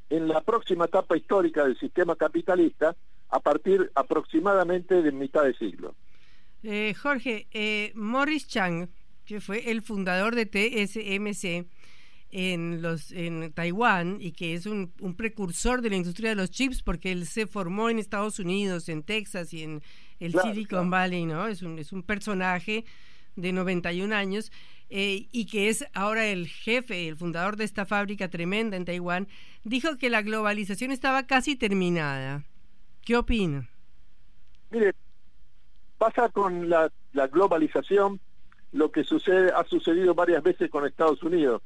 en la próxima etapa histórica del sistema capitalista a partir aproximadamente de mitad de siglo. Eh, Jorge, eh, Morris Chang, que fue el fundador de TSMC en, los, en Taiwán y que es un, precursor de la industria de los chips porque él se formó en Estados Unidos, en Texas y en el Silicon Valley, ¿no? Es un, es un personaje de 91 años eh, y que es ahora el jefe, el fundador de esta fábrica tremenda en Taiwán, dijo que la globalización estaba casi terminada. ¿Qué opina? Mire, pasa con la, globalización lo que sucede ha sucedido varias veces con Estados Unidos.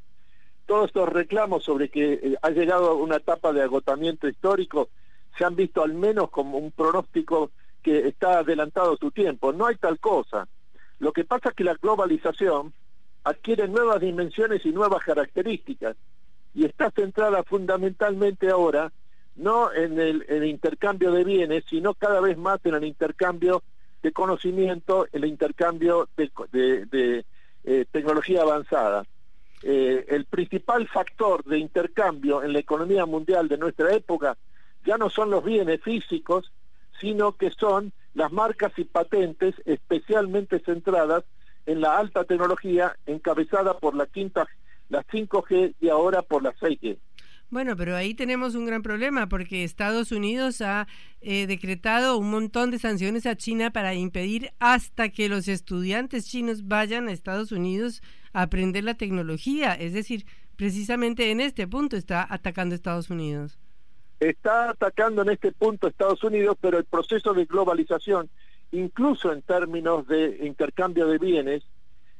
Todos estos reclamos sobre que eh, ha llegado una etapa de agotamiento histórico se han visto al menos como un pronóstico que está adelantado su tiempo. No hay tal cosa. Lo que pasa es que la globalización adquiere nuevas dimensiones y nuevas características y está centrada fundamentalmente ahora no en el, intercambio de bienes, sino cada vez más en el intercambio de conocimiento, el intercambio de, eh, tecnología avanzada. Eh, el principal factor de intercambio en la economía mundial de nuestra época ya no son los bienes físicos, sino que son las marcas y patentes especialmente centradas en la alta tecnología encabezada por la quinta, la 5G y ahora por la 6G. Bueno, pero ahí tenemos un gran problema porque Estados Unidos ha eh, decretado un montón de sanciones a China para impedir hasta que los estudiantes chinos vayan a Estados Unidos a aprender la tecnología. Es decir, precisamente en este punto está atacando Estados Unidos. Está atacando en este punto Estados Unidos, pero el proceso de globalización, incluso en términos de intercambio de bienes,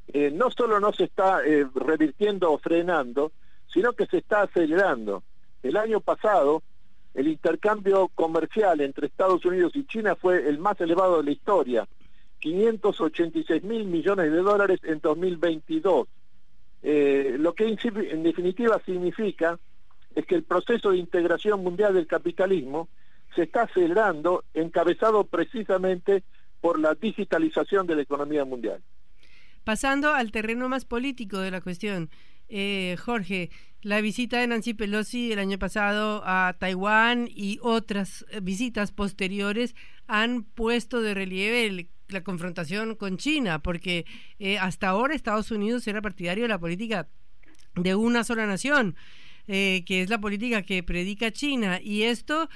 eh, no solo no se está eh, revirtiendo o frenando, sino que se está acelerando. El año pasado, el intercambio comercial entre Estados Unidos y China fue el más elevado de la historia, 586 mil millones de dólares en 2022. Eh, lo que en definitiva significa es que el proceso de integración mundial del capitalismo se está acelerando, encabezado precisamente por la digitalización de la economía mundial. Pasando al terreno más político de la cuestión, eh, Jorge, la visita de Nancy Pelosi el año pasado a Taiwán y otras eh, visitas posteriores han puesto de relieve la confrontación con China, porque eh, hasta ahora Estados Unidos era partidario de la política de una sola nación. que es la política que predica China y esto,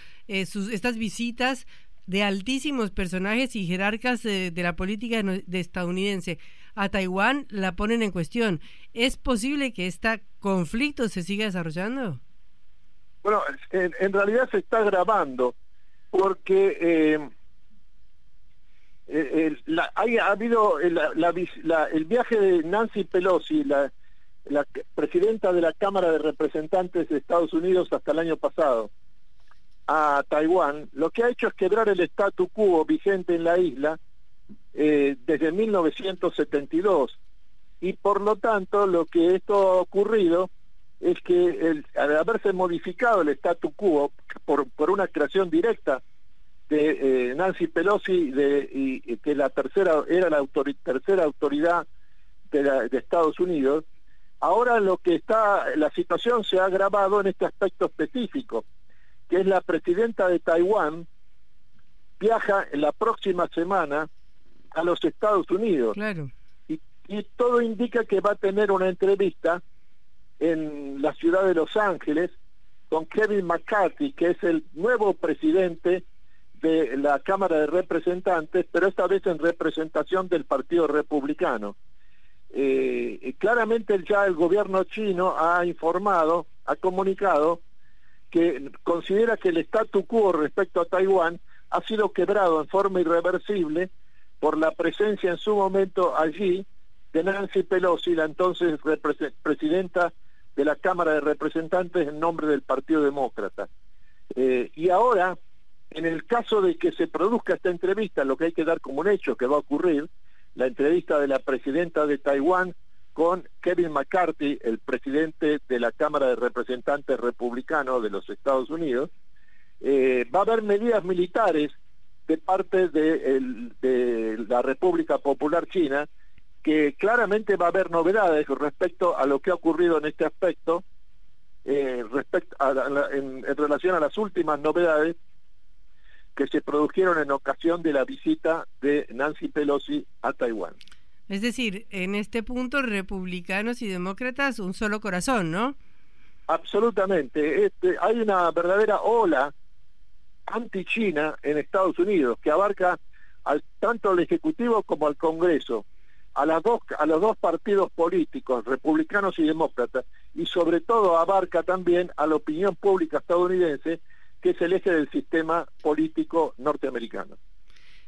sus, estas visitas de altísimos personajes y jerarcas de, la política de estadounidense a Taiwán la ponen en cuestión. ¿Es posible que este conflicto se siga desarrollando? Bueno, en, realidad se está grabando porque eh, eh ha habido el viaje de Nancy Pelosi, la, la presidenta de la Cámara de Representantes de Estados Unidos hasta el año pasado, a Taiwán, lo que ha hecho es quebrar el statu quo vigente en la isla eh, desde 1972 y por lo tanto lo que esto ha ocurrido es que al haberse modificado el statu quo por, por una creación directa de eh, Nancy Pelosi de, y, que la tercera era la tercera autoridad de, de Estados Unidos ahora lo que está la situación se ha agravado en este aspecto específico que es la presidenta de Taiwán viaja en la próxima semana a los Estados Unidos. Y, todo indica que va a tener una entrevista en la ciudad de Los Ángeles con Kevin McCarthy, que es el nuevo presidente de la Cámara de Representantes, pero esta vez en representación del Partido Republicano. Eh, claramente ya el gobierno chino ha informado, ha comunicado que considera que el statu quo respecto a Taiwán ha sido quebrado en forma irreversible por la presencia en su momento allí de Nancy Pelosi, la entonces presidenta de la Cámara de Representantes en nombre del Partido Demócrata. Eh, y ahora, en el caso de que se produzca esta entrevista, lo que hay que dar como un hecho que va a ocurrir, la entrevista de la presidenta de Taiwán con Kevin McCarthy, el presidente de la Cámara de Representantes republicano de los Estados Unidos, eh, va a haber medidas militares de parte de, la República Popular China, que claramente va a haber novedades respecto a lo que ha ocurrido en este aspecto eh, respecto en, relación a las últimas novedades que se produjeron en ocasión de la visita de Nancy Pelosi a Taiwán. Es decir, en este punto republicanos y demócratas un solo corazón, ¿no? Absolutamente. Este, hay una verdadera ola anti-China en Estados Unidos que abarca al, tanto al Ejecutivo como al Congreso, a, las dos, a los dos partidos políticos, republicanos y demócratas, y sobre todo abarca también a la opinión pública estadounidense, que es el eje del sistema político norteamericano.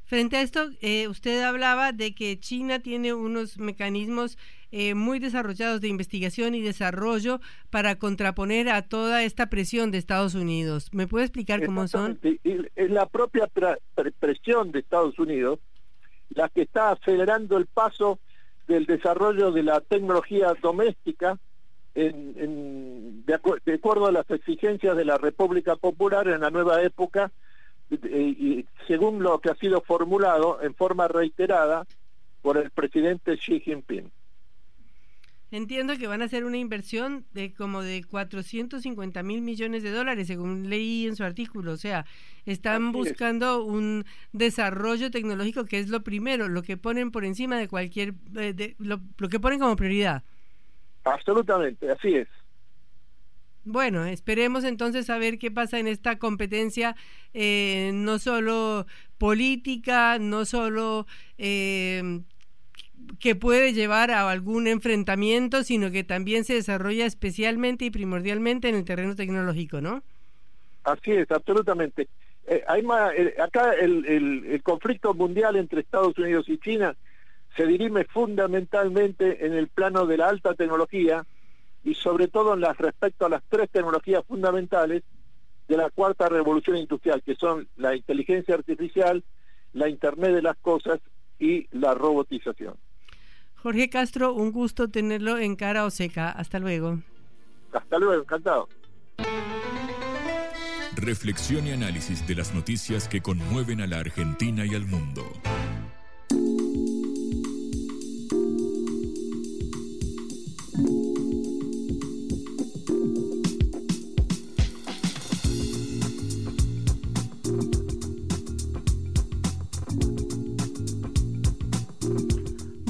Frente a esto, eh, usted hablaba de que China tiene unos mecanismos eh, muy desarrollados de investigación y desarrollo para contraponer a toda esta presión de Estados Unidos. ¿Me puede explicar cómo son? Es la propia presión de Estados Unidos la que está acelerando el paso del desarrollo de la tecnología doméstica en, de acuerdo a las exigencias de la República Popular en la nueva época según lo que ha sido formulado en forma reiterada por el presidente Xi Jinping. Entiendo que van a hacer una inversión de como de 450 mil millones de dólares, según leí en su artículo. O sea, están buscando un desarrollo tecnológico que es lo primero, lo que ponen por encima de cualquier, de, lo, lo que ponen como prioridad. Absolutamente, así es. Bueno, esperemos entonces a ver qué pasa en esta competencia, eh, no solo política, no solo eh, que puede llevar a algún enfrentamiento, sino que también se desarrolla especialmente y primordialmente en el terreno tecnológico, ¿no? Así es, absolutamente. Eh, más, acá el, el conflicto mundial entre Estados Unidos y China se dirime fundamentalmente en el plano de la alta tecnología, y sobre todo en las respecto a las tres tecnologías fundamentales de la cuarta revolución industrial, que son la inteligencia artificial, la Internet de las cosas y la robotización. Jorge Castro, un gusto tenerlo en cara o seca. Hasta luego. Hasta luego, encantado. Reflexión y análisis de las noticias que conmueven a la Argentina y al mundo.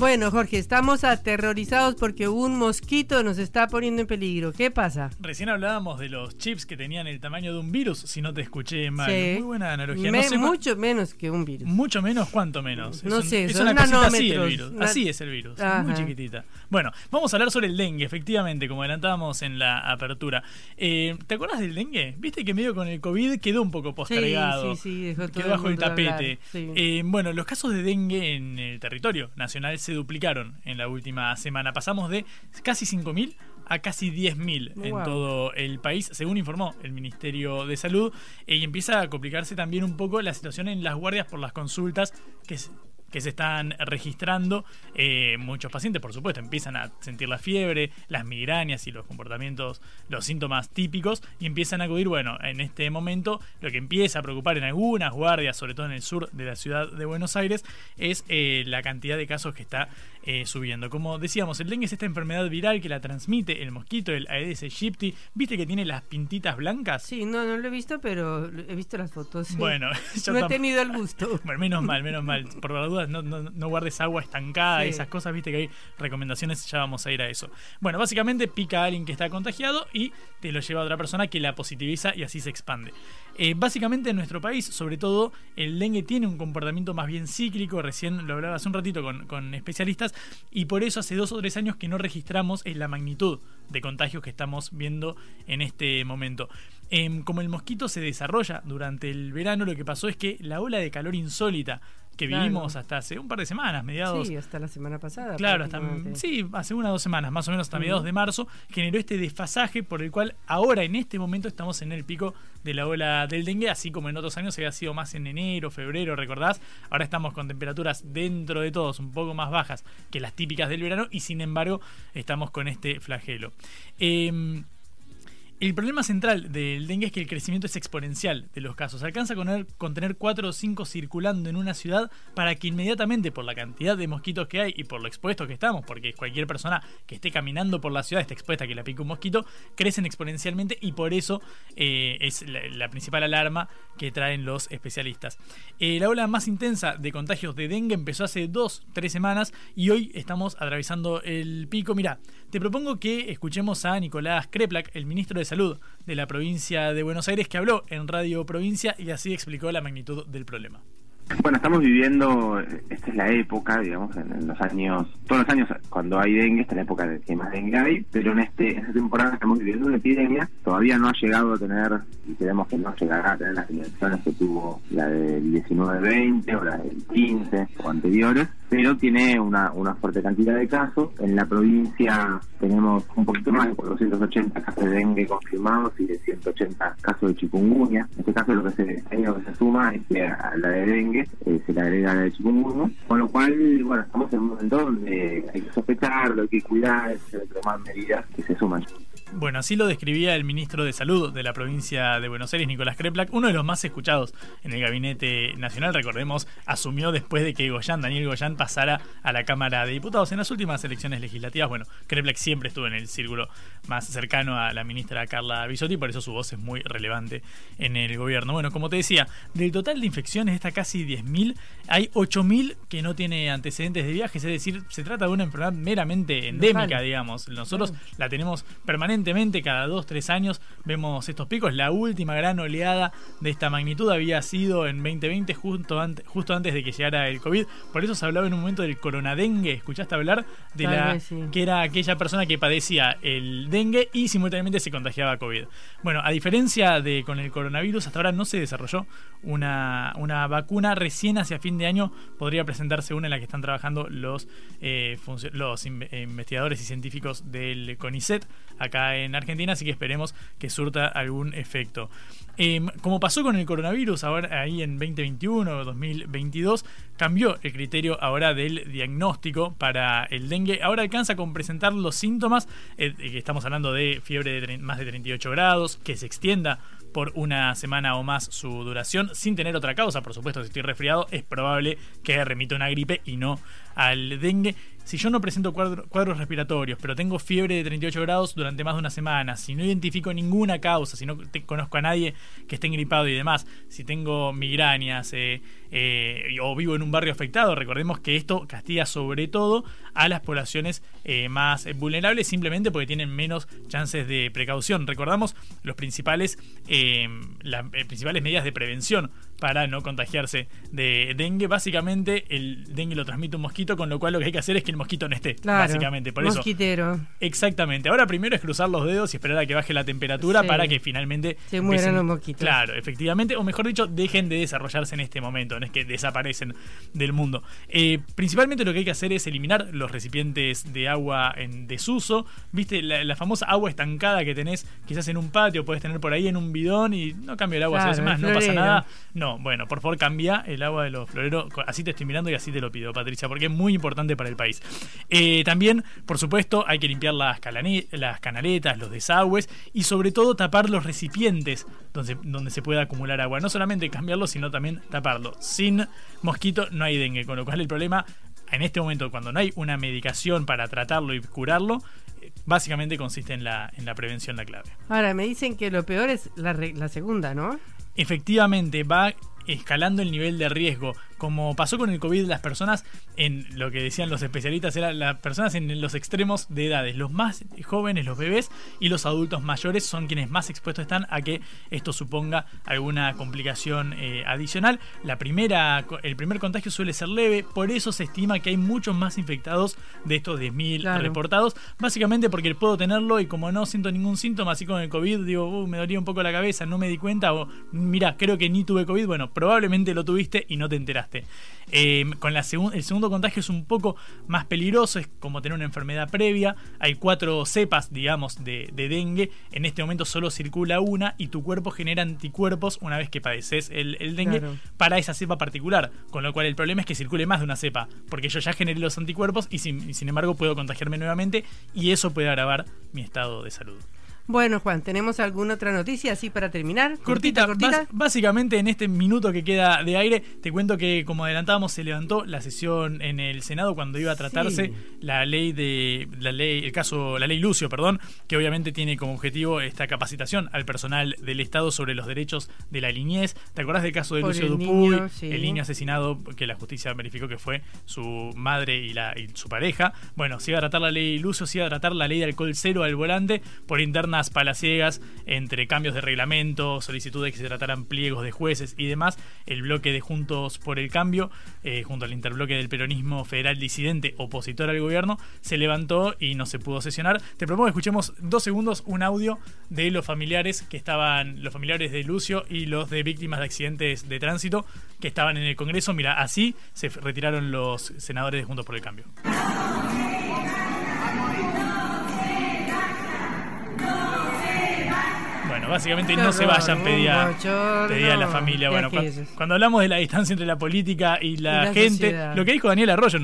Bueno, Jorge, estamos aterrorizados porque un mosquito nos está poniendo en peligro. ¿Qué pasa? Recién hablábamos de los chips que tenían el tamaño de un virus, si no te escuché mal. Muy buena analogía. mucho menos que un virus. Mucho menos, ¿cuánto menos? No sé, es son una cosita así el virus. Así es el virus, muy chiquitita. Bueno, vamos a hablar sobre el dengue, efectivamente, como adelantábamos en la apertura. Eh, ¿Te acuerdas del dengue? Viste que medio con el COVID quedó un poco postergado. Sí, sí, sí quedó bajo el tapete. Eh, bueno, los casos de dengue en el territorio nacional se duplicaron en la última semana. Pasamos de casi 5.000 a casi 10.000 en todo el país, según informó el Ministerio de Salud. y empieza a complicarse también un poco la situación en las guardias por las consultas que que se están registrando. Eh, muchos pacientes, por supuesto, empiezan a sentir la fiebre, las migrañas y los comportamientos, los síntomas típicos, y empiezan a acudir, bueno, en este momento lo que empieza a preocupar en algunas guardias, sobre todo en el sur de la ciudad de Buenos Aires, es eh, la cantidad de casos que está eh, subiendo. Como decíamos, el dengue es esta enfermedad viral que la transmite el mosquito, el Aedes aegypti. ¿Viste que tiene las pintitas blancas? Sí, no, no lo he visto, pero he visto las fotos. Bueno, [LAUGHS] yo no he tenido el gusto. [LAUGHS] bueno, menos mal, menos mal. Por la duda, no, no, guardes agua estancada, y esas cosas, viste que hay recomendaciones, ya vamos a ir a eso. Bueno, básicamente pica a alguien que está contagiado y te lo lleva a otra persona que la positiviza y así se expande. Eh, básicamente en nuestro país, sobre todo, el dengue tiene un comportamiento más bien cíclico, recién lo hablaba hace un ratito con, con especialistas, y por eso hace dos o tres años que no registramos la magnitud de contagios que estamos viendo en este momento. Em, como el mosquito se desarrolla durante el verano, lo que pasó es que la ola de calor insólita que vivimos hasta hace un par de semanas, mediados. Sí, hasta la semana pasada. Claro, hasta, sí, hace una o dos semanas, más o menos hasta mediados de marzo, generó este desfasaje por el cual ahora en este momento estamos en el pico de la ola del dengue, así como en otros años había sido más en enero, febrero, ¿recordás? Ahora estamos con temperaturas dentro de todos un poco más bajas que las típicas del verano y sin embargo estamos con este flagelo. Eh, El problema central del dengue es que el crecimiento es exponencial de los casos. Alcanza con, tener 4 o 5 circulando en una ciudad para que inmediatamente, por la cantidad de mosquitos que hay y por lo expuestos que estamos, porque cualquier persona que esté caminando por la ciudad está expuesta a que la pique un mosquito, crecen exponencialmente y por eso eh, es la, principal alarma que traen los especialistas. Eh, la ola más intensa de contagios de dengue empezó hace 2, 3 semanas y hoy estamos atravesando el pico. Mira, te propongo que escuchemos a Nicolás Kreplak, el ministro de Salud de la provincia de Buenos Aires, que habló en Radio Provincia y así explicó la magnitud del problema. Bueno, estamos viviendo, esta es la época, digamos, en, los años, todos los años cuando hay dengue, esta es la época de que más dengue hay, pero en este en esta temporada estamos viviendo una epidemia, todavía no ha llegado a tener, y creemos que no llegará a tener las dimensiones que tuvo la del 19-20 o la del 15 o anteriores, pero tiene una, una fuerte cantidad de casos. En la provincia tenemos un poquito más de 480 casos de dengue confirmados y de 180 casos de chikungunya. En este caso lo que se, lo que se suma es que a la de dengue eh, se le agrega la de chikungunya, con lo cual, bueno, estamos en un momento donde hay que sospecharlo, hay que cuidar, hay que tomar medidas que se suman. Bueno, así lo describía el ministro de Salud de la provincia de Buenos Aires, Nicolás Kreplak, uno de los más escuchados en el gabinete nacional. Recordemos, asumió después de que Goyán, Daniel Goyán, pasara a la Cámara de Diputados en las últimas elecciones legislativas. Bueno, Kreplak siempre estuvo en el círculo más cercano a la ministra Carla Bisotti, por eso su voz es muy relevante en el gobierno. Bueno, como te decía, del total de infecciones, está casi 10.000, hay 8.000 que no tiene antecedentes de viajes, es decir, se trata de una enfermedad meramente endémica, digamos. Nosotros la tenemos permanente cada dos, tres años vemos estos picos. La última gran oleada de esta magnitud había sido en 2020, justo, antes, justo antes de que llegara el COVID. Por eso se hablaba en un momento del coronadengue. ¿Escuchaste hablar? De la que era aquella persona que padecía el dengue y simultáneamente se contagiaba COVID. Bueno, a diferencia de con el coronavirus, hasta ahora no se desarrolló una, una vacuna. Recién hacia fin de año podría presentarse una en la que están trabajando los, eh, los investigadores y científicos del CONICET acá en Argentina, así que esperemos que surta algún efecto. Em, como pasó con el coronavirus ahora ahí en 2021 o 2022, cambió el criterio ahora del diagnóstico para el dengue. Ahora alcanza con presentar los síntomas, eh, que estamos hablando de fiebre de más de 38 grados, que se extienda por una semana o más su duración sin tener otra causa. Por supuesto, si estoy resfriado, es probable que remita una gripe y no al dengue. Si yo no presento cuadros respiratorios, pero tengo fiebre de 38 grados durante más de una semana, si no identifico ninguna causa, si no conozco a nadie que esté gripado y demás, si tengo migrañas eh, eh, o vivo en un barrio afectado, recordemos que esto castiga sobre todo a las poblaciones eh, más vulnerables simplemente porque tienen menos chances de precaución. Recordamos los principales, las principales medidas de prevención para no contagiarse de dengue. Básicamente, el dengue lo transmite un mosquito, con lo cual lo que hay que hacer es que el mosquito no esté. básicamente, por mosquitero. Exactamente. Ahora primero es cruzar los dedos y esperar a que baje la temperatura para que finalmente se mueran los mosquitos. Claro, efectivamente, o mejor dicho, dejen de desarrollarse en este momento, no es que desaparecen del mundo. Eh, principalmente lo que hay que hacer es eliminar los recipientes de agua en desuso. ¿Viste la, famosa agua estancada que tenés quizás en un patio, puedes tener por ahí en un bidón y no cambia el agua hace más, no pasa nada? No, bueno, por favor cambia el agua de los floreros. Así te estoy mirando y así te lo pido, Patricia, porque es muy importante para el país. Eh, también, por supuesto, hay que limpiar las, las canaletas, los desagües y sobre todo tapar los recipientes donde, donde se pueda acumular agua. No solamente cambiarlo, sino también taparlo. Sin mosquito no hay dengue, con lo cual el problema en este momento, cuando no hay una medicación para tratarlo y curarlo, eh, básicamente consiste en la, en la prevención la clave. Ahora, me dicen que lo peor es la, la segunda, ¿no? efectivamente va escalando el nivel de riesgo como pasó con el COVID, las personas, en lo que decían los especialistas, eran las personas en los extremos de edades. Los más jóvenes, los bebés y los adultos mayores son quienes más expuestos están a que esto suponga alguna complicación eh, adicional. La primera, el primer contagio suele ser leve, por eso se estima que hay muchos más infectados de estos 10.000 reportados. Básicamente porque puedo tenerlo y como no siento ningún síntoma, así con el COVID, digo, uh, me dolía un poco la cabeza, no me di cuenta, o mira, creo que ni tuve COVID. Bueno, probablemente lo tuviste y no te enteraste. Eh, con la el segundo contagio es un poco más peligroso, es como tener una enfermedad previa. Hay cuatro cepas, digamos, de, dengue. En este momento solo circula una y tu cuerpo genera anticuerpos una vez que padeces el, dengue para esa cepa particular. Con lo cual el problema es que circule más de una cepa, porque yo ya generé los anticuerpos y sin, sin embargo puedo contagiarme nuevamente y eso puede agravar mi estado de salud. Bueno, Juan, ¿tenemos alguna otra noticia así para terminar? Cortita, cortita. básicamente en este minuto que queda de aire, te cuento que como adelantábamos se levantó la sesión en el Senado cuando iba a tratarse la ley de la ley el caso la ley Lucio, perdón, que obviamente tiene como objetivo esta capacitación al personal del Estado sobre los derechos de la niñez. ¿Te acordás del caso de Lucio Dupuy, el niño asesinado que la justicia verificó que fue su madre y la y su pareja? Bueno, se iba a tratar la ley Lucio, se iba a tratar la ley de alcohol cero al volante por interna palaciegas entre cambios de reglamento, solicitudes que se trataran pliegos de jueces y demás, el bloque de Juntos por el Cambio, eh, junto al interbloque del peronismo federal disidente opositor al gobierno, se levantó y no se pudo sesionar. Te propongo que escuchemos dos segundos un audio de los familiares que estaban, los familiares de Lucio y los de víctimas de accidentes de tránsito que estaban en el Congreso. Mira, así se retiraron los senadores de Juntos por el Cambio. Básicamente no se vayan, pedía, pedía la familia. Bueno, cuando, hablamos de la distancia entre la política y la, gente, lo que dijo Daniel Arroyo,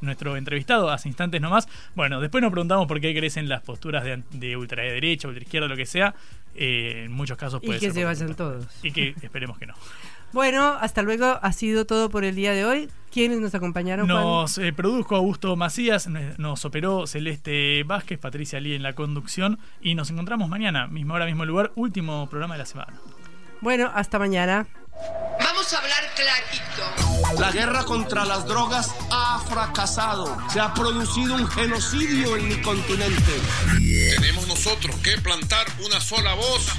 nuestro, entrevistado, hace instantes nomás, bueno, después nos preguntamos por qué crecen las posturas de, de ultraderecha, ultraizquierda, lo que sea. Eh, en muchos casos puede y que se vayan todos. Y que esperemos que no. [LAUGHS] Bueno, hasta luego. Ha sido todo por el día de hoy. ¿Quiénes nos acompañaron? Nos eh, produjo Augusto Macías, nos operó Celeste Vázquez, Patricia Lee en la conducción y nos encontramos mañana, mismo hora, mismo lugar, último programa de la semana. Bueno, hasta mañana. Vamos a hablar clarito. La guerra contra las drogas ha fracasado. Se ha producido un genocidio en mi continente. Tenemos nosotros que plantar una sola voz,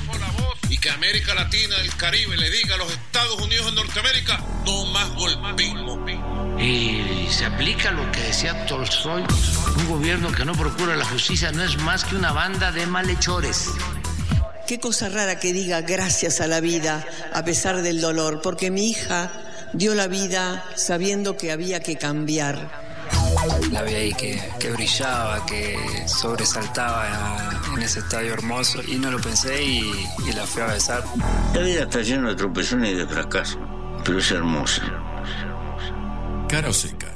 y que América Latina, el Caribe, le diga a los Estados Unidos de Norteamérica, no más golpismo. Y se aplica lo que decía Tolstoy, un gobierno que no procura la justicia no es más que una banda de malhechores. Qué cosa rara que diga gracias a la vida a pesar del dolor, porque mi hija dio la vida sabiendo que había que cambiar. La vi ahí que, brillaba, que sobresaltaba en ese estadio hermoso y no lo pensé y, y la fui a besar. La vida está llena de tropezones y de fracasos, pero es hermosa. Cara seca